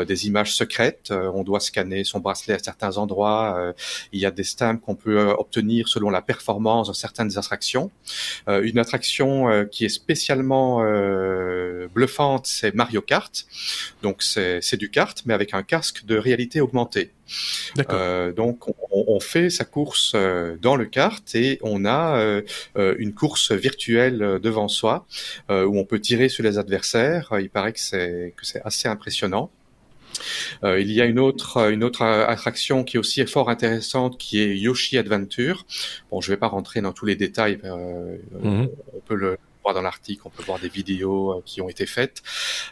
des images secrètes. On doit scanner son bracelet à certains endroits. Il y a des stamps qu'on peut obtenir selon la performance de certaines attractions. Euh, une attraction euh, qui est spécialement euh, bluffante, c'est Mario Kart. Donc c'est c'est du kart, mais avec un casque de réalité augmentée. Euh, donc on, on fait sa course euh, dans le kart et on a euh, une course virtuelle devant soi où on peut tirer sur les adversaires. Il paraît que c'est que c'est assez impressionnant. Euh, il y a une autre une autre euh, attraction qui est aussi fort intéressante qui est Yoshi Adventure. Bon, je vais pas rentrer dans tous les détails. euh, Mhm. On peut le voir dans l'article, on peut voir des vidéos euh, qui ont été faites.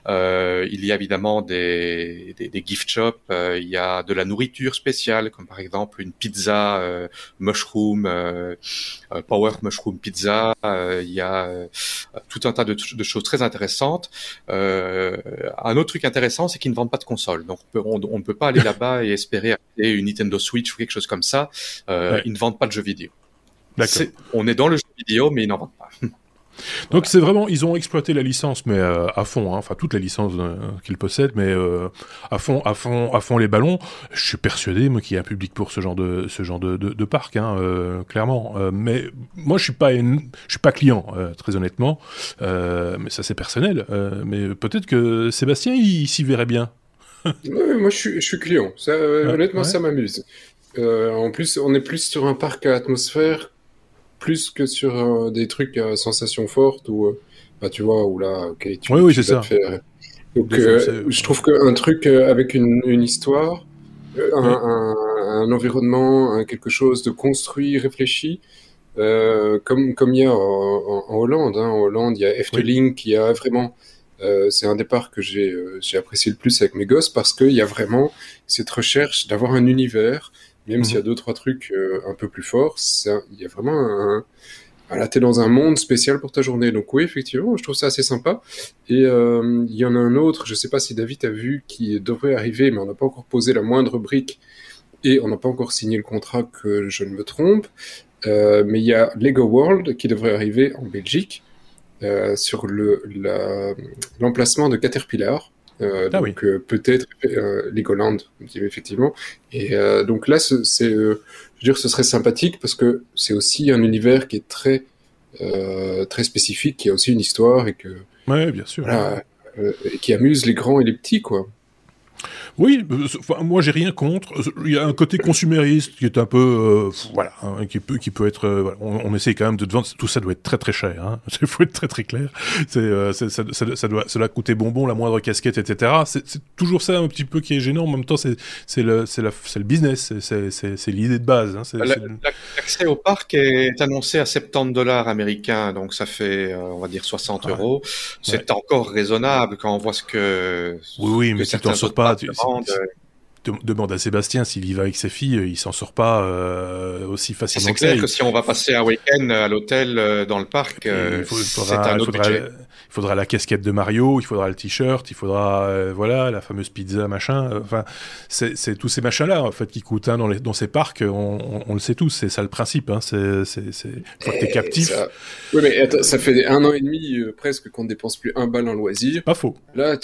Euh, il y a évidemment des, des, des gift shops, euh, il y a de la nourriture spéciale, comme par exemple une pizza euh, mushroom, power mushroom pizza. Euh, il y a euh, tout un tas de, de choses très intéressantes. Euh, un autre truc intéressant, c'est qu'ils ne vendent pas de console. Donc on, on- ne peut pas aller là-bas et espérer acheter une Nintendo Switch ou quelque chose comme ça. Euh, Ouais. Ils ne vendent pas de jeux vidéo. C'est- On est dans le jeu vidéo, mais ils n'en vendent pas. *laughs* Donc c'est vraiment, ils ont exploité la licence, mais euh, à fond, hein, enfin toute la licence euh, qu'ils possèdent, mais euh, à fond, à fond, à fond les ballons. Je suis persuadé, moi, qu'il y a un public pour ce genre de, ce genre de, de, de parc, hein, euh, clairement. Mais moi, je suis pas, une- je suis pas client, très honnêtement. Mais ça, c'est personnel. Mais peut-être que Sébastien, il, il s'y verrait bien. *laughs* moi, je suis, je suis client. Ça, honnêtement, ça m'amuse. en plus, on est plus sur un parc à atmosphère, plus que sur des trucs à sensations fortes ou, bah, tu vois, où là, ok, tu, oui, oui, c'est ça. Donc, je trouve qu'un truc avec une, une histoire, un, un, un, environnement, quelque chose de construit, réfléchi, euh, comme comme il y a en, Hollande. Hein. En Hollande, il y a Efteling qui a vraiment. Euh, c'est un départ que j'ai euh, j'ai apprécié le plus avec mes gosses parce qu'il y a vraiment cette recherche d'avoir un univers, même s'il y a mhm. deux trois trucs euh, un peu plus forts. Il y a vraiment un, voilà, t'es dans un monde spécial pour ta journée. Donc oui, effectivement, je trouve ça assez sympa. Et euh, il y en a un autre, je sais pas si David a vu, qui devrait arriver, mais on n'a pas encore posé la moindre brique et on n'a pas encore signé le contrat que je ne me trompe. Euh, mais il y a Lego World qui devrait arriver en Belgique euh, sur le l'emplacement de Caterpillar. Euh, ah donc euh, peut-être euh, Legoland, effectivement. Et donc là, c'est, je veux dire, ce serait sympathique parce que c'est aussi un univers qui est très très spécifique, qui a aussi une histoire et que. Ouais, bien sûr. Voilà, qui amuse les grands et les petits, quoi. Oui, euh, enfin, moi j'ai rien contre. Il y a un côté consumériste qui est un peu, euh, voilà, hein, qui peut, qui peut être. Euh, on, on, essaie quand même de vendre. Tout ça doit être très très cher. Hein. *laughs* Il faut être très très clair. C'est, ça, ça, ça, doit, cela coûter bonbon, la moindre casquette, etc. C'est, toujours ça un petit peu qui est gênant. En même temps, c'est, c'est le, c'est le business. C'est, c'est, l'idée de base. Hein. L'accès au parc est annoncé à 70 dollars américains, donc ça fait, on va dire 60 euros. C'est encore raisonnable quand on voit ce que. Oui, oui, mais si t'en sors pas, tu, grande demande à Sébastien s'il y va avec ses filles, il s'en sort pas euh, aussi facilement. C'est clair que si on va passer un week-end à l'hôtel euh, dans le parc, euh, c'est un autre budget il faudra la casquette de Mario, il faudra le t-shirt, il faudra euh, voilà la fameuse pizza machin. Euh, enfin, c'est tous ces machins là en fait qui coûtent hein, dans, les, dans ces parcs. On, on, le sait tous, c'est ça le principe. Hein, c'est que t'es captif. Oui, mais attends, ça fait un an et demi euh, presque qu'on ne dépense plus un bal en loisir. Pas faux. Là,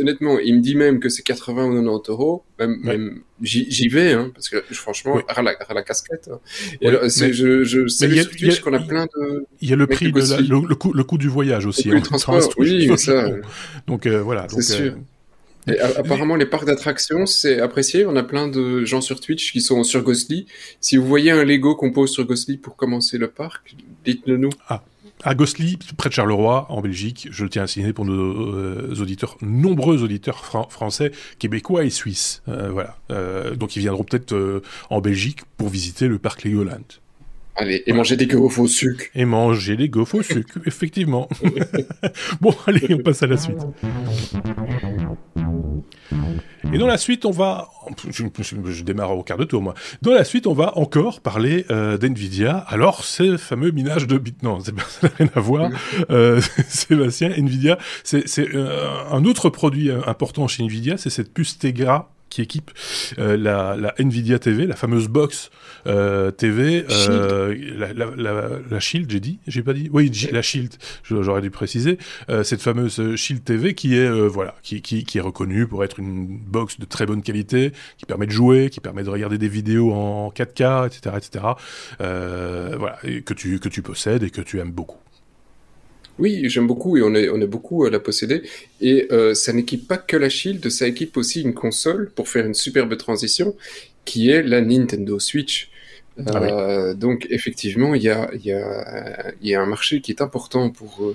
honnêtement, il me dit même que c'est 80 ou 90 euros. Même, même j'y vais, hein, parce que franchement, à, la, à la casquette. Hein. Et alors, je, je sais sur Twitch qu'on a plein de. Il y a le prix, de la, le, le, coût, le coût du voyage aussi. Le hein, transport, oui, *laughs* ça. Donc euh, voilà. C'est sûr. Euh, et apparemment, les parcs d'attractions, c'est apprécié. On a plein de gens sur Twitch qui sont sur Ghostly. Si vous voyez un Lego qu'on pose sur Ghostly pour commencer le parc, dites-le nous. Ah, à Gossely, près de Charleroi, en Belgique. Je le tiens à signer pour nos euh, auditeurs, nombreux auditeurs français, québécois et suisses. Euh, voilà. Euh, donc ils viendront peut-être en Belgique pour visiter le parc Legoland. Allez, et manger des gaufres au sucre. Et manger des gaufres au sucre, *laughs* effectivement. *laughs* bon, allez, on passe à la suite. Et dans la suite, on va, je, démarre au quart de tour moi. Dans la suite, on va encore parler euh, d'Nvidia. Alors, ces fameux minages de bit, non, *laughs* ça n'a rien à voir. Euh, *laughs* Sébastien, Nvidia, c'est euh, un autre produit important chez Nvidia, c'est cette puce Tegra qui équipe euh, la, la, Nvidia TV, la fameuse box euh, TV, euh, la, la, la, Shield, j'ai dit, j'ai pas dit, oui, la Shield, j'aurais dû préciser, cette fameuse Shield TV qui est voilà, qui, qui, qui, est reconnue pour être une box de très bonne qualité, qui permet de jouer, qui permet de regarder des vidéos en 4K, etc., etc. voilà, que tu que tu possèdes et que tu aimes beaucoup. Oui, j'aime beaucoup et on est, on est beaucoup à la posséder. Et euh, ça n'équipe pas que la Shield, ça équipe aussi une console pour faire une superbe transition qui est la Nintendo Switch. Ah euh, donc effectivement, il y a, y, a, y a un marché qui est important pour,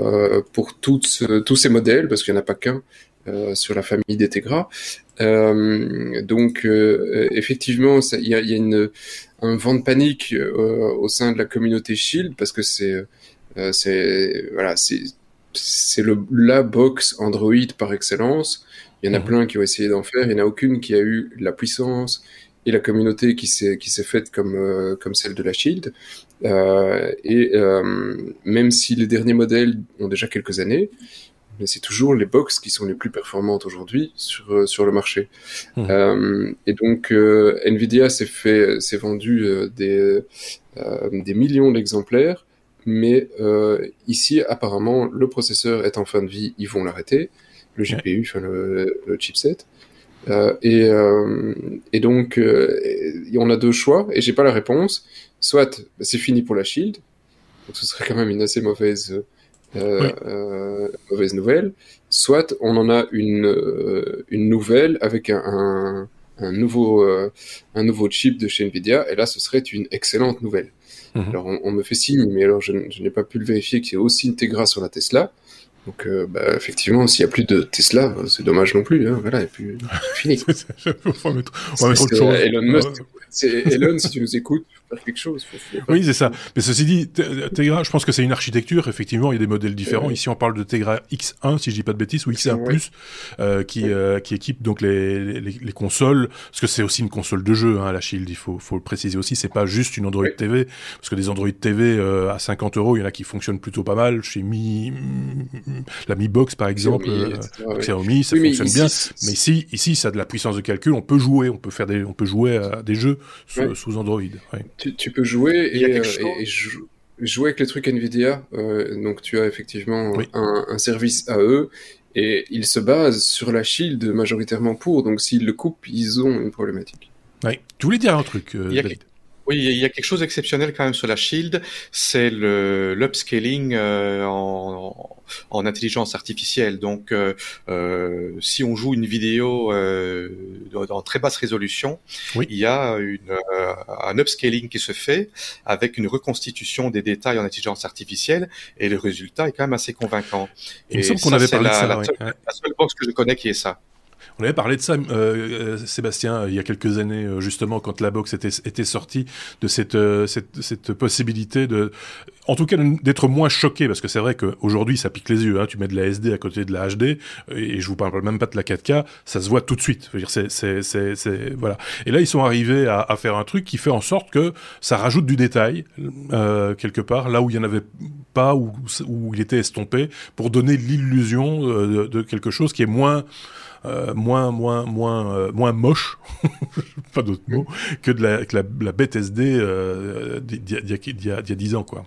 euh, pour toutes, tous ces modèles, parce qu'il n'y en a pas qu'un euh, sur la famille des Tegra. Euh, donc effectivement, il y a, y a une, un vent de panique au sein de la communauté Shield, parce que c'est euh, c'est voilà, c'est c'est le la box Android par excellence. Il y en a mhm. plein qui ont essayé d'en faire. Il n'y en a aucune qui a eu la puissance et la communauté qui s'est qui s'est faite comme euh, comme celle de la Shield. Euh, et euh, même si les derniers modèles ont déjà quelques années, mais c'est toujours les box qui sont les plus performantes aujourd'hui sur euh, sur le marché. Mhm. et donc Nvidia s'est fait s'est vendu des des millions d'exemplaires mais euh, ici, apparemment, le processeur est en fin de vie, ils vont l'arrêter, le GPU, enfin le, le, chipset. Euh, et, euh, et, donc, euh, on a deux choix, et j'ai pas la réponse. Soit c'est fini pour la Shield, donc ce serait quand même une assez mauvaise, mauvaise nouvelle, soit on en a une, une nouvelle avec un, un, nouveau, un nouveau chip de chez Nvidia, et là, ce serait une excellente nouvelle. Mhm. Alors, on, me fait signe, mais alors je, je n'ai pas pu le vérifier, qu'il y a aussi Tegra sur la Tesla. Donc, euh, bah, effectivement, s'il n'y a plus de Tesla, c'est dommage non plus. Hein, voilà, et puis *laughs* fini. on va mettre, on va mettre autre chose. Elon Musk, Elon, si tu nous écoutes, quelque chose. oui, c'est ça. Mais ceci dit, Tegra, je pense que c'est une architecture. Effectivement, il y a des modèles différents. Ici, on parle de Tegra X1, si je dis pas de bêtises, ou X1 Plus, euh, qui euh, qui équipe donc les, les, les consoles, parce que c'est aussi une console de jeu, hein, la Shield. Il faut faut le préciser aussi. C'est pas juste une Android TV, parce que des Android TV euh, à 50 euros, il y en a qui fonctionnent plutôt pas mal. Chez Mi, la Mi Box par exemple, Xiaomi, ça fonctionne bien. Mais ici, ici, ça a de la puissance de calcul. On peut jouer, on peut faire des, on peut jouer à des jeux sous, sous Android. Tu, peux jouer et, euh, jouer avec les trucs Nvidia. Euh, donc tu as effectivement un, service à eux et ils se basent sur la Shield majoritairement pour. Donc s'ils le coupent, ils ont une problématique. Oui. Tu voulais dire un truc, euh, David? Oui, il y a quelque chose d'exceptionnel quand même sur la Shield, c'est le l'upscaling euh, en, en, intelligence artificielle. Donc, euh, euh, si on joue une vidéo euh, en très basse résolution, il y a une, euh, un upscaling qui se fait avec une reconstitution des détails en intelligence artificielle, et le résultat est quand même assez convaincant. Il me semble qu'on avait parlé de ça. La, seule box que je connais qui est ça. On avait parlé de ça, euh, euh, Sébastien, il y a quelques années, euh, justement, quand la box était, était sortie, de cette, cette, cette, possibilité de, en tout cas, d'être moins choqué, parce que c'est vrai qu'aujourd'hui, ça pique les yeux. Hein, tu mets de la SD à côté de la HD, et je vous parle même pas de la 4K, ça se voit tout de suite. C'est, voilà. Et là, ils sont arrivés à, à, faire un truc qui fait en sorte que ça rajoute du détail quelque part, là où il y en avait pas, où, où il était estompé, pour donner l'illusion de quelque chose qui est moins euh, moins moins moins euh, moins moche, *laughs* pas d'autres mots, que de la, que la, la bête SD euh, d'il y, y, a 10 ans quoi.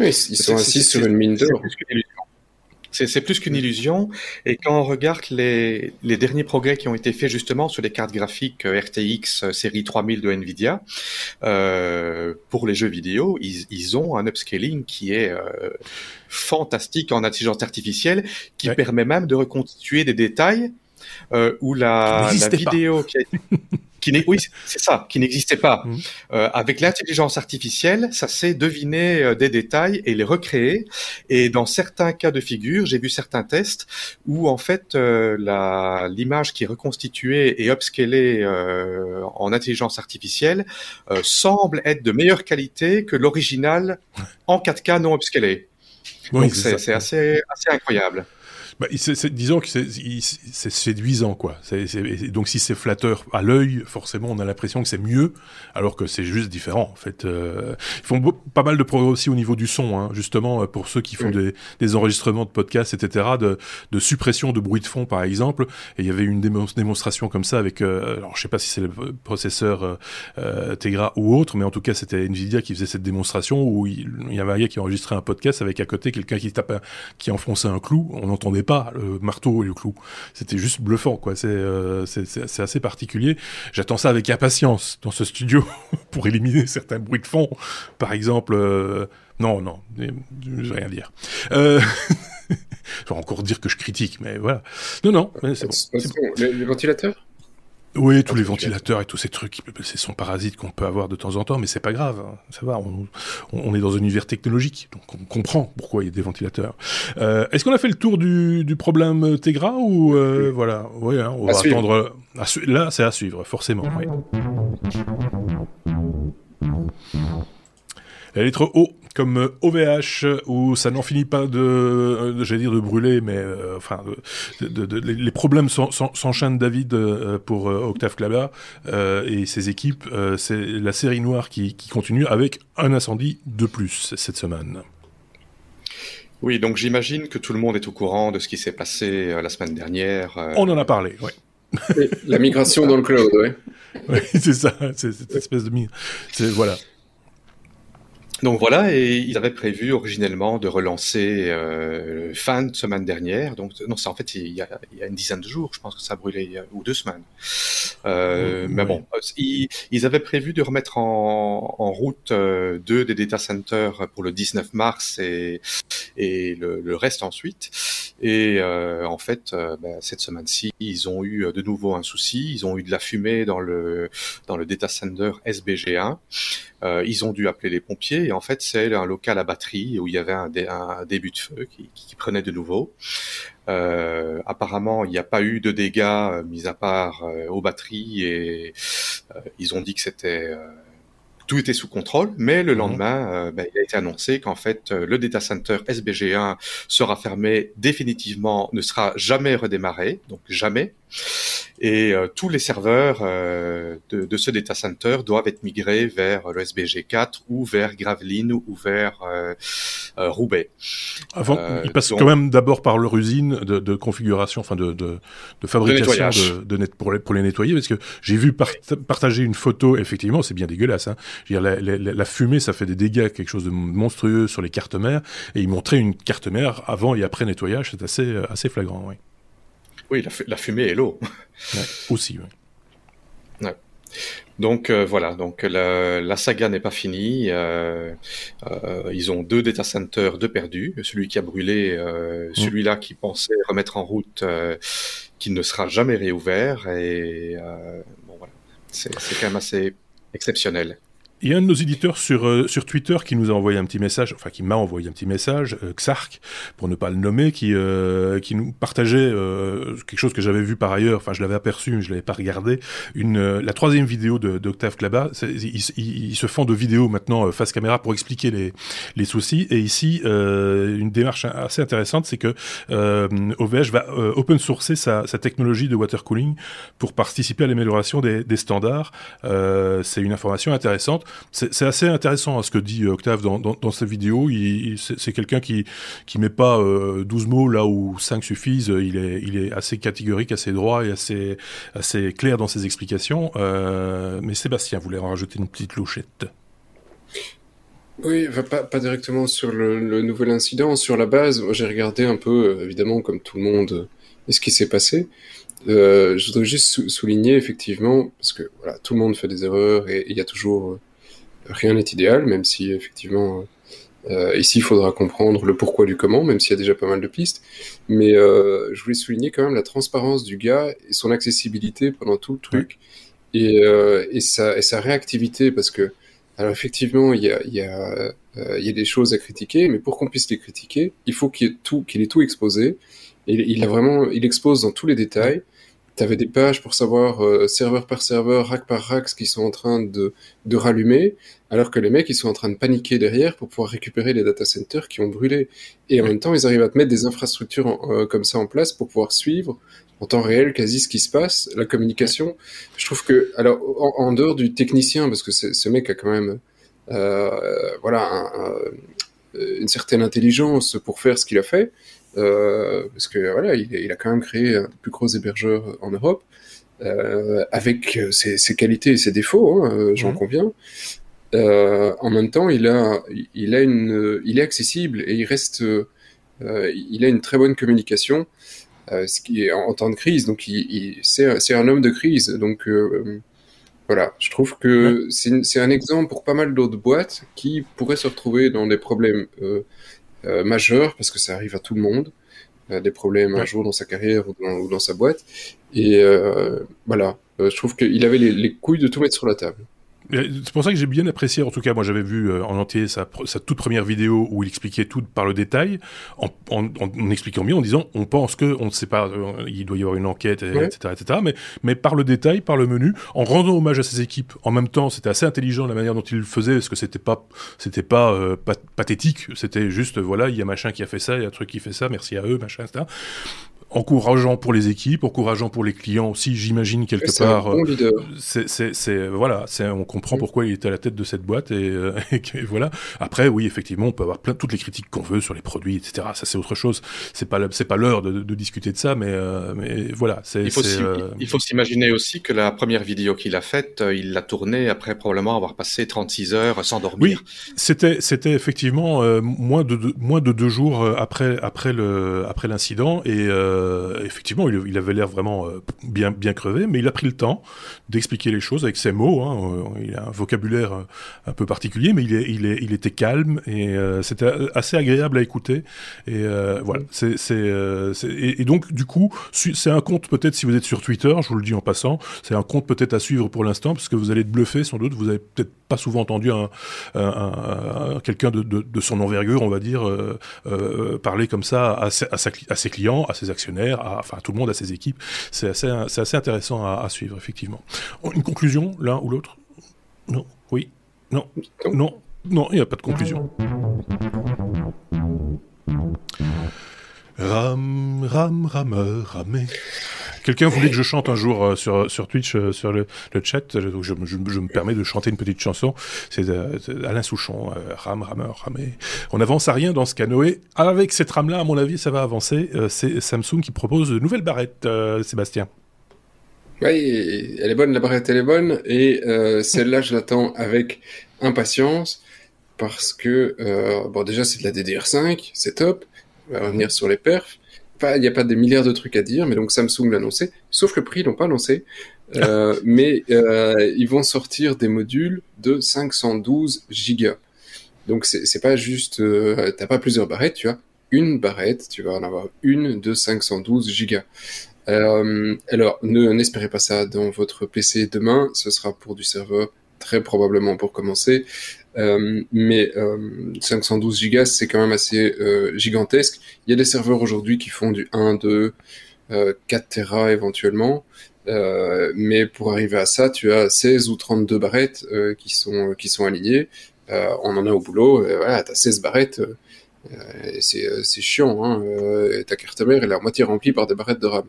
Oui, ils sont assis sur une mine d'or. C'est plus qu'une illusion. Et quand on regarde les, les, derniers progrès qui ont été faits justement sur les cartes graphiques euh, RTX euh, série 3000 de Nvidia, euh, pour les jeux vidéo, ils, ils, ont un upscaling qui est euh, fantastique en intelligence artificielle, qui permet même de reconstituer des détails euh, où la, la vidéo qui a *laughs* qui oui, c'est ça, qui n'existait pas. Mmh. Euh, avec l'intelligence artificielle, ça sait deviner euh, des détails et les recréer. Et dans certains cas de figure, j'ai vu certains tests où en fait euh, la l'image qui est reconstituée et upscalée euh, en intelligence artificielle euh, semble être de meilleure qualité que l'original en 4K non upscalé. Donc c'est assez assez incroyable. Bah, disons que c'est séduisant, quoi. donc si c'est flatteur à l'œil, forcément, on a l'impression que c'est mieux, alors que c'est juste différent, en fait. Euh, ils font pas mal de progrès aussi au niveau du son, hein, justement, euh, pour ceux qui font des, des, enregistrements de podcasts, etc., de, de, suppression de bruit de fond, par exemple. Et il y avait une démonstration comme ça avec, euh, alors je sais pas si c'est le processeur euh, Tegra ou autre, mais en tout cas, c'était Nvidia qui faisait cette démonstration où il, y avait un gars qui enregistrait un podcast avec à côté quelqu'un qui tapait, qui enfonçait un clou, on n'entendait pas le marteau et le clou. C'était juste bluffant, quoi. C'est euh, c'est assez particulier. J'attends ça avec impatience dans ce studio *laughs* pour éliminer certains bruits de fond. Par exemple, euh, non, non, je vais rien dire. Euh... *laughs* je vais encore dire que je critique, mais voilà. Non, non, c'est bon. Les ventilateurs oui, tous les ventilateurs et tous ces trucs, c'est son parasite qu'on peut avoir de temps en temps, mais c'est pas grave, hein. ça va. On, on, est dans un univers technologique, donc on comprend pourquoi il y a des ventilateurs. Euh, Est-ce qu'on a fait le tour du, du problème Tegra ou euh, voilà, oui, hein, on va attendre. là, c'est à suivre, forcément. Oui. La lettre O comme OVH où ça n'en finit pas de, euh, j'allais dire de brûler, mais euh, enfin, de, de, les problèmes s'enchaînent David euh, pour Octave Klaba et ses équipes. c'est la série noire qui, qui continue avec un incendie de plus cette semaine. Oui, donc j'imagine que tout le monde est au courant de ce qui s'est passé la semaine dernière. On en a parlé, oui. La migration dans le cloud, oui. *laughs* Oui, c'est ça, c'est cette espèce de... Voilà. Donc voilà, et ils avaient prévu originellement de relancer euh, fin de semaine dernière. Donc non, c'est en fait il y, a, il y, a, une dizaine de jours, je pense que ça a brûlé ou deux semaines. Euh, mmh, mais bon, ils, ils, avaient prévu de remettre en, en route euh, deux des data centers pour le 19 mars et, et le, le reste ensuite. Et euh, en fait, euh, ben, cette semaine-ci, ils ont eu de nouveau un souci. Ils ont eu de la fumée dans le dans le data center SBG1. Euh, ils ont dû appeler les pompiers et en fait c'est un local à batterie où il y avait un, un début de feu qui, qui, prenait de nouveau. Euh, apparemment il n'y a pas eu de dégâts euh, mis à part euh, aux batteries et euh, ils ont dit que c'était tout était sous contrôle, mais le lendemain, euh, ben, il a été annoncé qu'en fait, le data center SBG1 sera fermé définitivement, ne sera jamais redémarré, donc jamais. Et euh, tous les serveurs euh, de, de, ce data center doivent être migrés vers le SBG4 ou vers Gravelines ou vers euh, Roubaix. Avant, ils passent donc, quand même d'abord par leur usine de, de configuration, enfin de, de, de fabrication de, net pour les, pour les nettoyer, parce que j'ai vu par partager une photo, effectivement, c'est bien dégueulasse. Hein. Je veux dire, la, la, la, fumée, ça fait des dégâts, quelque chose de monstrueux sur les cartes mères, et ils montraient une carte mère avant et après nettoyage, c'est assez, assez flagrant, oui. Oui, la, la fumée et l'eau. *laughs* Ouais, aussi, oui. Ouais. Donc euh, voilà, donc la, la saga n'est pas finie. Euh, euh, ils ont deux data centers, deux perdus. Celui qui a brûlé, mmh. celui-là qui pensait remettre en route, qui ne sera jamais réouvert. Et bon voilà, c'est quand même assez exceptionnel. Il y a un de nos éditeurs sur, euh, sur Twitter qui nous a envoyé un petit message, enfin qui m'a envoyé un petit message, euh, Xark, pour ne pas le nommer, qui, euh, qui nous partageait euh, quelque chose que j'avais vu par ailleurs, enfin je l'avais aperçu mais je l'avais pas regardé, une, euh, la troisième vidéo d'Octave Klaba, ils, ils, se font de vidéos maintenant face caméra pour expliquer les, les soucis, et ici une démarche assez intéressante, c'est que OVH va open sourcer sa, sa, technologie de water cooling pour participer à l'amélioration des, des, standards. c'est une information intéressante c'est assez intéressant hein, ce que dit Octave dans, sa vidéo. C'est quelqu'un qui qui met pas euh, 12 mots là où 5 suffisent. Il est, assez catégorique, assez droit et assez, assez clair dans ses explications. Euh, mais Sébastien voulait en rajouter une petite louchette. Oui, pas, pas directement sur le, nouvel incident. Sur la base, j'ai regardé un peu, évidemment, comme tout le monde, ce qui s'est passé. Euh, je voudrais juste sou souligner, effectivement, parce que voilà, tout le monde fait des erreurs et il y a toujours rien n'est idéal, même si effectivement euh, ici il faudra comprendre le pourquoi du comment, même s'il y a déjà pas mal de pistes. Mais euh, je voulais souligner quand même la transparence du gars et son accessibilité pendant tout le truc et, euh, et, sa, et sa réactivité parce que alors effectivement il y a, il y a, euh, il y a des choses à critiquer, mais pour qu'on puisse les critiquer, il faut qu'il ait tout, qu'il ait tout exposé. Et il a vraiment, il expose dans tous les détails tu avais des pages pour savoir euh, serveur par serveur, rack par rack, ce qu'ils sont en train de, de rallumer, alors que les mecs, ils sont en train de paniquer derrière pour pouvoir récupérer les data centers qui ont brûlé. Et en même temps, ils arrivent à te mettre des infrastructures en, euh, comme ça en place pour pouvoir suivre en temps réel quasi ce qui se passe, la communication. Je trouve que, alors, en, en dehors du technicien, parce que ce mec a quand même, euh, voilà, un, un, une certaine intelligence pour faire ce qu'il a fait, parce que voilà, il, il, a quand même créé un des plus gros hébergeurs en Europe, euh, avec ses, ses, qualités et ses défauts, hein, j'en mmh. conviens. Euh, en même temps, il a, il a une, il est accessible et il reste, euh, il a une très bonne communication, euh, ce qui est en, en, temps de crise. Donc, il, il c'est un homme de crise. Donc, euh, voilà, je trouve que c'est un exemple pour pas mal d'autres boîtes qui pourraient se retrouver dans des problèmes euh, majeur, parce que ça arrive à tout le monde, euh, des problèmes ouais. un jour dans sa carrière ou dans, ou dans sa boîte. Et euh, voilà, je trouve qu'il avait les, les couilles de tout mettre sur la table. C'est pour ça que j'ai bien apprécié, en tout cas, moi j'avais vu euh, en entier sa, sa, toute première vidéo où il expliquait tout par le détail, en, en, en expliquant bien, en disant on pense que on ne sait pas, euh, il doit y avoir une enquête, et, ouais. etc., etc. Mais, mais par le détail, par le menu, en rendant hommage à ses équipes. En même temps, c'était assez intelligent la manière dont il le faisait, parce que c'était pas, c'était pas euh, pathétique, c'était juste voilà, il y a machin qui a fait ça, il y a un truc qui fait ça, merci à eux, machin, etc encourageant pour les équipes, encourageant pour les clients aussi, j'imagine quelque part. Un bon leader. C'est voilà, c'est on comprend pourquoi il est à la tête de cette boîte et, *laughs* et, voilà. Après, oui, effectivement, on peut avoir plein toutes les critiques qu'on veut sur les produits, etc. Ça, c'est autre chose. C'est pas c'est pas l'heure de, de, discuter de ça, mais mais voilà. Il faut il faut s'imaginer aussi que la première vidéo qu'il a faite, il l'a tournée après probablement avoir passé 36 heures sans dormir. Oui, c'était c'était effectivement moins de, moins de deux jours après après le après l'incident et euh, effectivement, il, avait l'air vraiment euh, bien, bien crevé, mais il a pris le temps d'expliquer les choses avec ses mots. Hein. Euh, il a un vocabulaire un peu particulier, mais il, est, il, est, il était calme et c'était assez agréable à écouter. Et voilà, c'est, et, donc du coup, c'est un compte peut-être si vous êtes sur Twitter, je vous le dis en passant, c'est un compte peut-être à suivre pour l'instant parce que vous allez être bluffé sans doute. Vous avez peut-être pas souvent entendu un, quelqu'un de, de, son envergure, on va dire, parler comme ça à, à, à ses clients, à ses actionnaires, enfin tout le monde, à ses équipes. C'est assez, assez intéressant à, suivre, effectivement. Une conclusion, l'un ou l'autre? Non Oui Non Non Non, il n'y a pas de conclusion. Ram, ram, rameur, ramé. Quelqu'un voulait que je chante un jour euh, sur, sur Twitch, euh, sur le, le chat, euh, donc je, me permets de chanter une petite chanson. C'est Alain Souchon, Ram, Rameur, Ramé. On n'avance à rien dans ce canoë. Avec cette rame-là, à mon avis, ça va avancer. C'est Samsung qui propose de nouvelles barrettes, Sébastien. Oui, elle est bonne, la barrette, elle est bonne. Et celle-là, je l'attends avec impatience parce que, bon, déjà, c'est de la DDR5, c'est top. On va revenir sur les perfs il n'y a pas des milliards de trucs à dire, mais donc Samsung l'a annoncé, sauf le prix, ils l'ont pas annoncé. Euh, mais euh, ils vont sortir des modules de 512 gigas. Donc c'est pas juste, euh, t'as pas plusieurs barrettes, tu as une barrette, tu vas en avoir une de 512 gigas. Euh, alors ne n'espérez pas ça dans votre PC demain, ce sera pour du serveur très probablement pour commencer. Euh, mais euh, 512 gigas, c'est quand même assez euh, gigantesque. Il y a des serveurs aujourd'hui qui font du 1, 2, 4 Tera éventuellement. Euh, mais pour arriver à ça, tu as 16 ou 32 barrettes euh, qui sont qui sont alignées. on en a au boulot. voilà, t'as 16 barrettes. c'est c'est chiant. Hein, ta carte mère elle est à moitié remplie par des barrettes de RAM.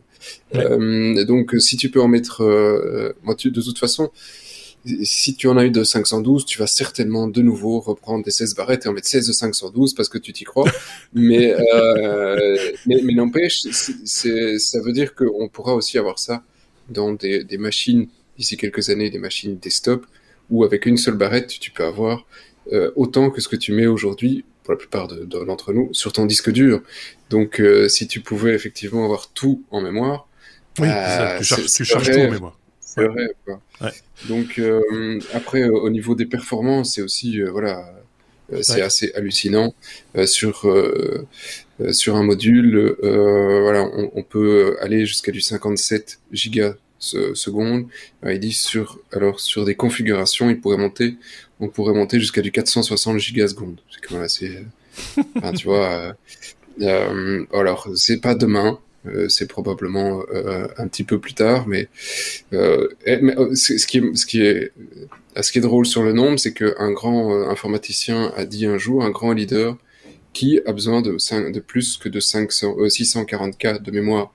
donc si tu peux en mettre, moi tu, de toute façon, si tu en as eu de 512, tu vas certainement de nouveau reprendre des 16 barrettes et en mettre 16 de 512 parce que tu t'y crois. *laughs* mais, euh, mais, mais n'empêche, ça veut dire qu'on pourra aussi avoir ça dans des, des machines d'ici quelques années, des machines desktop, où avec une seule barrette, tu peux avoir euh, autant que ce que tu mets aujourd'hui, pour la plupart d'entre de, nous, sur ton disque dur. Donc, euh, si tu pouvais effectivement avoir tout en mémoire, oui, ça, tu, charges, tu charges tout en mémoire. C'est vrai. Quoi. Donc euh, après, euh, au niveau des performances, c'est aussi euh, voilà, c'est assez hallucinant sur sur un module. voilà, on, on, peut aller jusqu'à du 57 gigas secondes. il dit sur alors sur des configurations, il pourrait monter, on pourrait monter jusqu'à du 460 gigasecondes. C'est quand même assez. enfin, tu vois. alors c'est pas demain, euh, c'est probablement euh, un petit peu plus tard, mais, euh, mais ce qui est, ce qui est ce qui est drôle sur le nombre, c'est qu'un grand informaticien a dit un jour, un grand leader, qui a besoin de, 5, de plus que de 500, 640K de mémoire.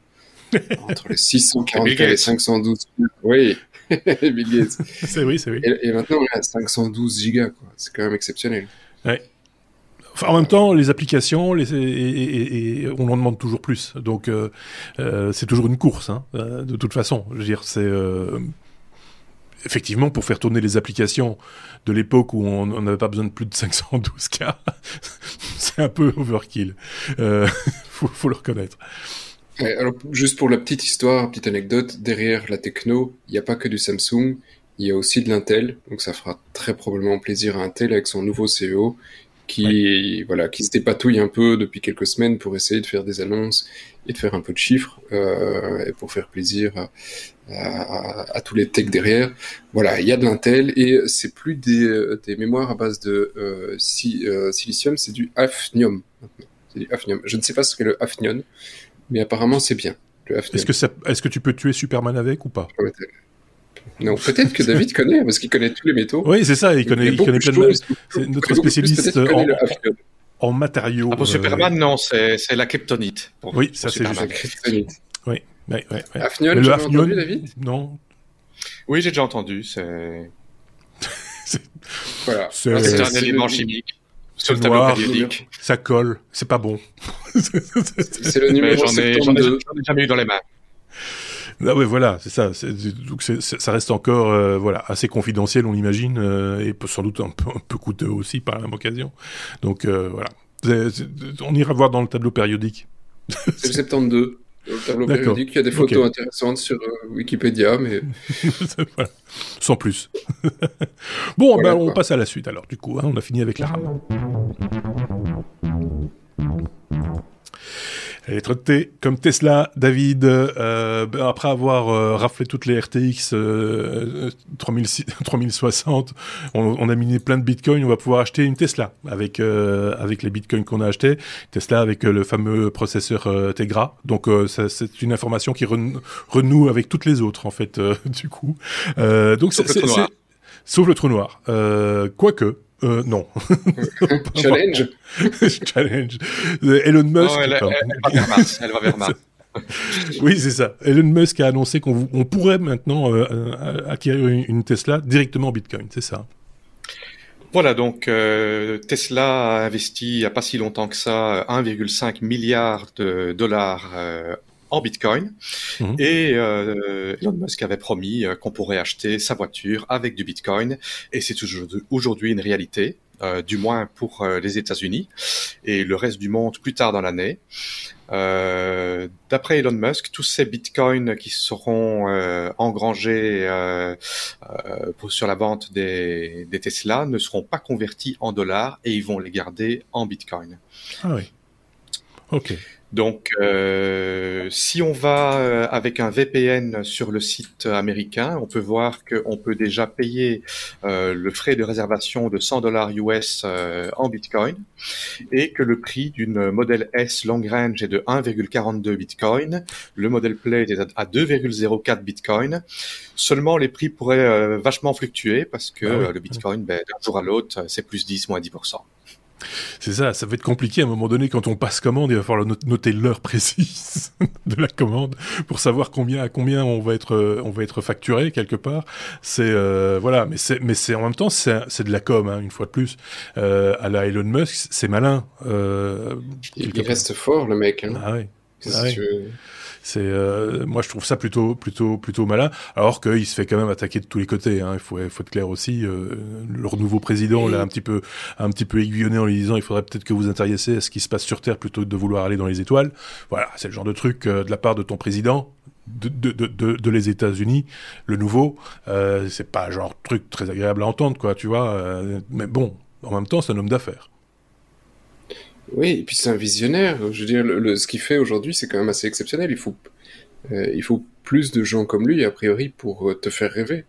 *laughs* Entre les 640K et les 512. Oui, *laughs* Bill Gates. c'est oui, c'est oui. Et, maintenant, on est à 512 gigas, quoi. C'est quand même exceptionnel. Ouais en même temps, les applications, on en demande toujours plus. Donc, euh, euh, c'est toujours une course, hein, euh, de toute façon. Je veux dire, c'est effectivement pour faire tourner les applications de l'époque où on n'avait pas besoin de plus de 512K, *laughs* c'est un peu overkill. *laughs* Faut, faut le reconnaître. Alors, juste pour la petite histoire, petite anecdote, derrière la techno, il n'y a pas que du Samsung, il y a aussi de l'Intel, donc ça fera très probablement plaisir à Intel avec son nouveau CEO qui voilà qui se dépatouille un peu depuis quelques semaines pour essayer de faire des annonces et de faire un peu de chiffres euh, et pour faire plaisir à, à, tous les techs derrière. Voilà, il y a de l'Intel et c'est plus des, des, mémoires à base de euh, si, euh, silicium, c'est du hafnium C'est du hafnium. Je ne sais pas ce qu'est le hafnium, mais apparemment c'est bien. Est-ce que, est-ce que tu peux tuer Superman avec ou pas? Non, peut-être que David connaît, parce qu'il connaît tous les métaux. Oui, c'est ça, il connaît, il connaît plein de... C'est notre spécialiste en... en matériaux. Ah, pour euh, Superman, non, c'est la kryptonite. pour- Oui, pour ça, c'est Superman. Kryptonite. Ouais, ouais, ouais. Hafnium, Mais tu le entendu, Hafnium, David? non, Oui, j'ai déjà entendu. C'est *laughs* Voilà. C'est- Ah, un élément chimique. Sur le tableau noir. périodique. ça colle, c'est pas bon. C'est le numéro j'en ai, j'en ai, 72. j'en ai jamais eu dans les mains. Ah ouais, voilà, c'est ça. Donc ça reste encore, euh, voilà, assez confidentiel, on l'imagine, euh, et sans doute un peu, un peu coûteux aussi par la même occasion. Donc euh, voilà, on ira voir dans le tableau périodique. C'est le 72. Le tableau périodique, il y a des photos intéressantes sur Wikipédia, mais *laughs* Voilà. Sans plus. *laughs* bon, Voilà, bah, on passe à la suite alors. Du coup, hein, on a fini avec la RAM. Comme Tesla, David. euh, après avoir euh, raflé toutes les RTX euh, 3006 3060, *laughs* on, on a miné plein de bitcoins. On va pouvoir acheter une Tesla avec euh, avec les bitcoins qu'on a achetés. Tesla avec euh, le fameux processeur euh, Tegra. Donc euh, c'est une information qui ren- renoue avec toutes les autres en fait. euh, *laughs* du coup, Euh, donc Sauf c'est- le trou c'est- noir. c'est- sauf le trou noir. Euh, Quoique. Euh, non. *laughs* challenge. *laughs* Challenge. Euh, Elon Musk. Oh, elle, enfin, elle- elle va vers Mars. Elle va vers *laughs* Mars. oui, c'est ça. Elon Musk a annoncé qu'on on pourrait maintenant euh, euh, acquérir une, une Tesla directement en Bitcoin, c'est ça. Voilà, donc euh, Tesla a investi il n'y a pas si longtemps que ça 1,5 milliard de dollars euh, en Bitcoin. Mhm. Et euh, Elon Musk avait promis euh, qu'on pourrait acheter sa voiture avec du Bitcoin. Et c'est aujourd'hui- une réalité, euh, du moins pour euh, les États-Unis et le reste du monde plus tard dans l'année. Euh, D'après Elon Musk, tous ces bitcoins qui seront engrangés pour- sur la vente des, des Tesla ne seront pas convertis en dollars et ils vont les garder en bitcoin. Ah oui. Ok. Donc, euh, si on va euh, avec un VPN sur le site américain, on peut voir qu'on peut déjà payer euh, le frais de réservation de 100 dollars US euh, en Bitcoin et que le prix d'une modèle S long range est de 1,42 Bitcoin, le modèle Play est à 2,04 Bitcoin. Seulement, les prix pourraient euh, vachement fluctuer parce que Ah oui. euh, le Bitcoin, ben, d'un jour à l'autre, c'est plus 10, moins 10%. C'est ça, ça va être compliqué à un moment donné quand on passe commande, il va falloir not- noter l'heure précise *laughs* de la commande pour savoir combien à combien on va être euh, on va être facturé quelque part. C'est euh, voilà, mais c'est mais c'est en même temps c'est c'est de la com hein, une fois de plus. Euh, à la Elon Musk, c'est malin. Euh, Il, reste fort, le mec. Hein. Ah ah C'est euh, moi je trouve ça plutôt plutôt plutôt malin alors qu'il se fait quand même attaquer de tous les côtés hein. il faut faut être clair aussi euh, leur nouveau président l'a un petit peu un petit peu aiguillonné en lui disant il faudrait peut-être que vous intéressiez à ce qui se passe sur terre plutôt que de vouloir aller dans les étoiles voilà c'est le genre de truc euh, de la part de ton président de, de, de, de, les États-Unis, le nouveau, euh, c'est pas un genre de truc très agréable à entendre, quoi, tu vois. euh, mais bon, en même temps, c'est un homme d'affaires. Oui, et puis c'est un visionnaire. Je veux dire, le, le- ce qu'il fait aujourd'hui, c'est quand même assez exceptionnel. Il faut, euh, il faut plus de gens comme lui, a priori, pour euh, te faire rêver.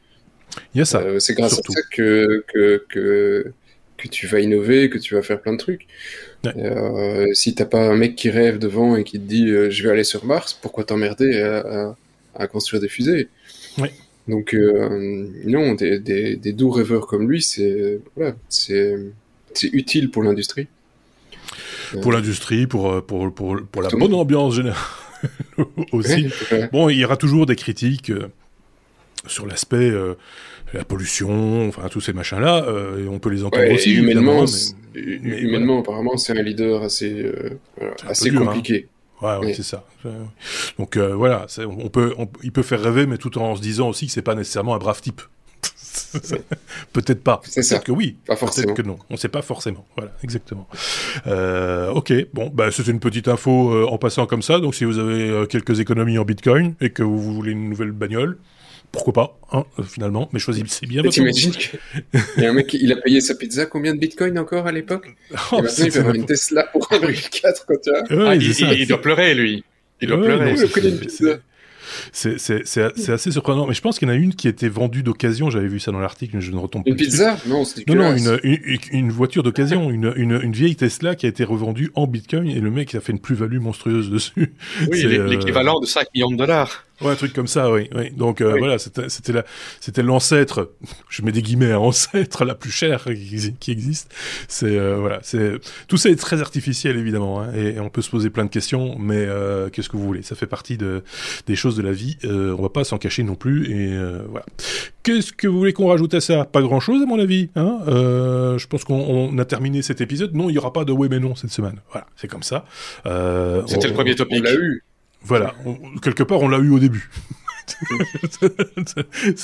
Il y a ça. Euh, c'est grâce surtout. à ça que, que, que, que tu vas innover, que tu vas faire plein de trucs. Ouais. Euh, si t'as pas un mec qui rêve devant et qui te dit je vais aller sur Mars, pourquoi t'emmerder à, à, à construire des fusées? Ouais. Donc euh, non, des, des, des doux rêveurs comme lui, c'est voilà, c'est c'est utile pour l'industrie. Pour l'industrie, pour, euh, pour, pour, pour la bonne ambiance générale *laughs* aussi. Bon, il y aura toujours des critiques euh, sur l'aspect euh, la pollution, enfin tous ces machins-là, euh, et on peut les entendre Ouais, aussi. humainement, mais humainement apparemment, c'est un leader assez, euh, assez dur, hein. compliqué. mais- ouais, c'est ça. Euh, Donc euh, voilà, on peut, on- il peut faire rêver, mais tout en se disant aussi que c'est pas nécessairement un brave type. *laughs* Peut-être pas. C'est ça. Peut-être que oui. Pas Peut-être que non. On sait pas forcément. Voilà, exactement. Euh, ok. Bon, bah c'est une petite info euh, en passant comme ça. Donc si vous avez euh, quelques économies en Bitcoin et que vous voulez une nouvelle bagnole, pourquoi pas, hein, finalement. Mais choisissez bien votre. T'imagines qu'il y a un mec, qui- il a payé sa pizza combien de bitcoin encore à l'époque? Oh, *laughs* Et maintenant, il peut avoir une Tesla pour 1,4 quand tu as. Ouais, Ah, il, il- il doit pleurer, lui. Il doit Ouais, pleurer. non, pizza. C'est c'est- c'est- c'est assez surprenant. Mais je pense qu'il y en a une qui était vendue d'occasion. J'avais vu ça dans l'article, mais je ne retombe pas Une dessus. pizza? Non, c'est Non, non, une, une, une voiture d'occasion, une, une, une vieille Tesla qui a été revendue en Bitcoin et le mec a fait une plus-value monstrueuse dessus. Oui, euh, l'équivalent de 5 millions de dollars. Ouais, un truc comme ça, oui. oui. Donc euh, voilà, c'était c'était la c'était l'ancêtre, je mets des guillemets, hein, *laughs* ancêtre la plus chère qui, existe. C'est euh, voilà, c'est tout ça est très artificiel évidemment, hein, et, on peut se poser plein de questions, mais euh, qu'est-ce que vous voulez? Ça fait partie de des choses de la vie. Euh, on va pas s'en cacher non plus, et euh, voilà. Qu'est-ce que vous voulez qu'on rajoute à ça? Pas grand-chose à mon avis. Hein je pense qu'on a terminé cet épisode. Non, il y aura pas de oui mais non cette semaine. Voilà, c'est comme ça. C'était le premier topic. On l'a eu. Voilà, quelque part on l'a eu au début. *laughs*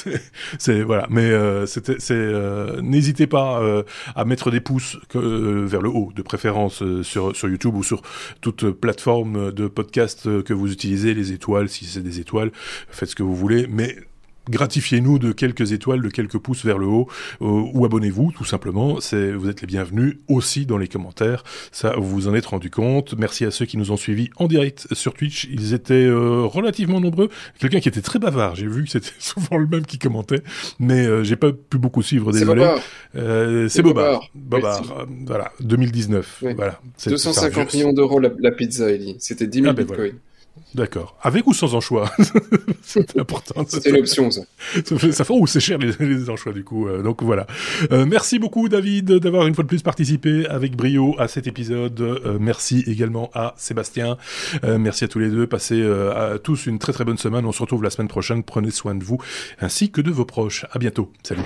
c'est voilà, mais euh, c'était c'est euh, n'hésitez pas euh, à mettre des pouces vers le haut, de préférence sur sur YouTube ou sur toute plateforme de podcast que vous utilisez, les étoiles si c'est des étoiles, faites ce que vous voulez, mais gratifiez-nous de quelques étoiles, de quelques pouces vers le haut, euh, ou abonnez-vous tout simplement. C'est, vous êtes les bienvenus aussi dans les commentaires. Ça, vous vous en êtes rendu compte. Merci à ceux qui nous ont suivis en direct sur Twitch. Ils étaient euh, relativement nombreux. Quelqu'un qui était très bavard. J'ai vu que c'était *laughs* souvent le même qui commentait, mais euh, j'ai pas pu beaucoup suivre. Désolé. C'est Bobard. Bobard. voilà. 2019. Voilà. 250 millions d'euros la, pizza, Ellie. C'était 10 000 ah, ben bitcoins. D'accord. Avec ou sans anchois *laughs* C'est important. C'était l'option, ça. Ça fait, ou c'est cher les, les, anchois, du coup. Euh, donc voilà. Euh, merci beaucoup, David, d'avoir une fois de plus participé avec brio à cet épisode. Euh, merci également à Sébastien. merci à tous les deux. Passez à tous une très très bonne semaine. On se retrouve la semaine prochaine. Prenez soin de vous ainsi que de vos proches. À bientôt. Salut.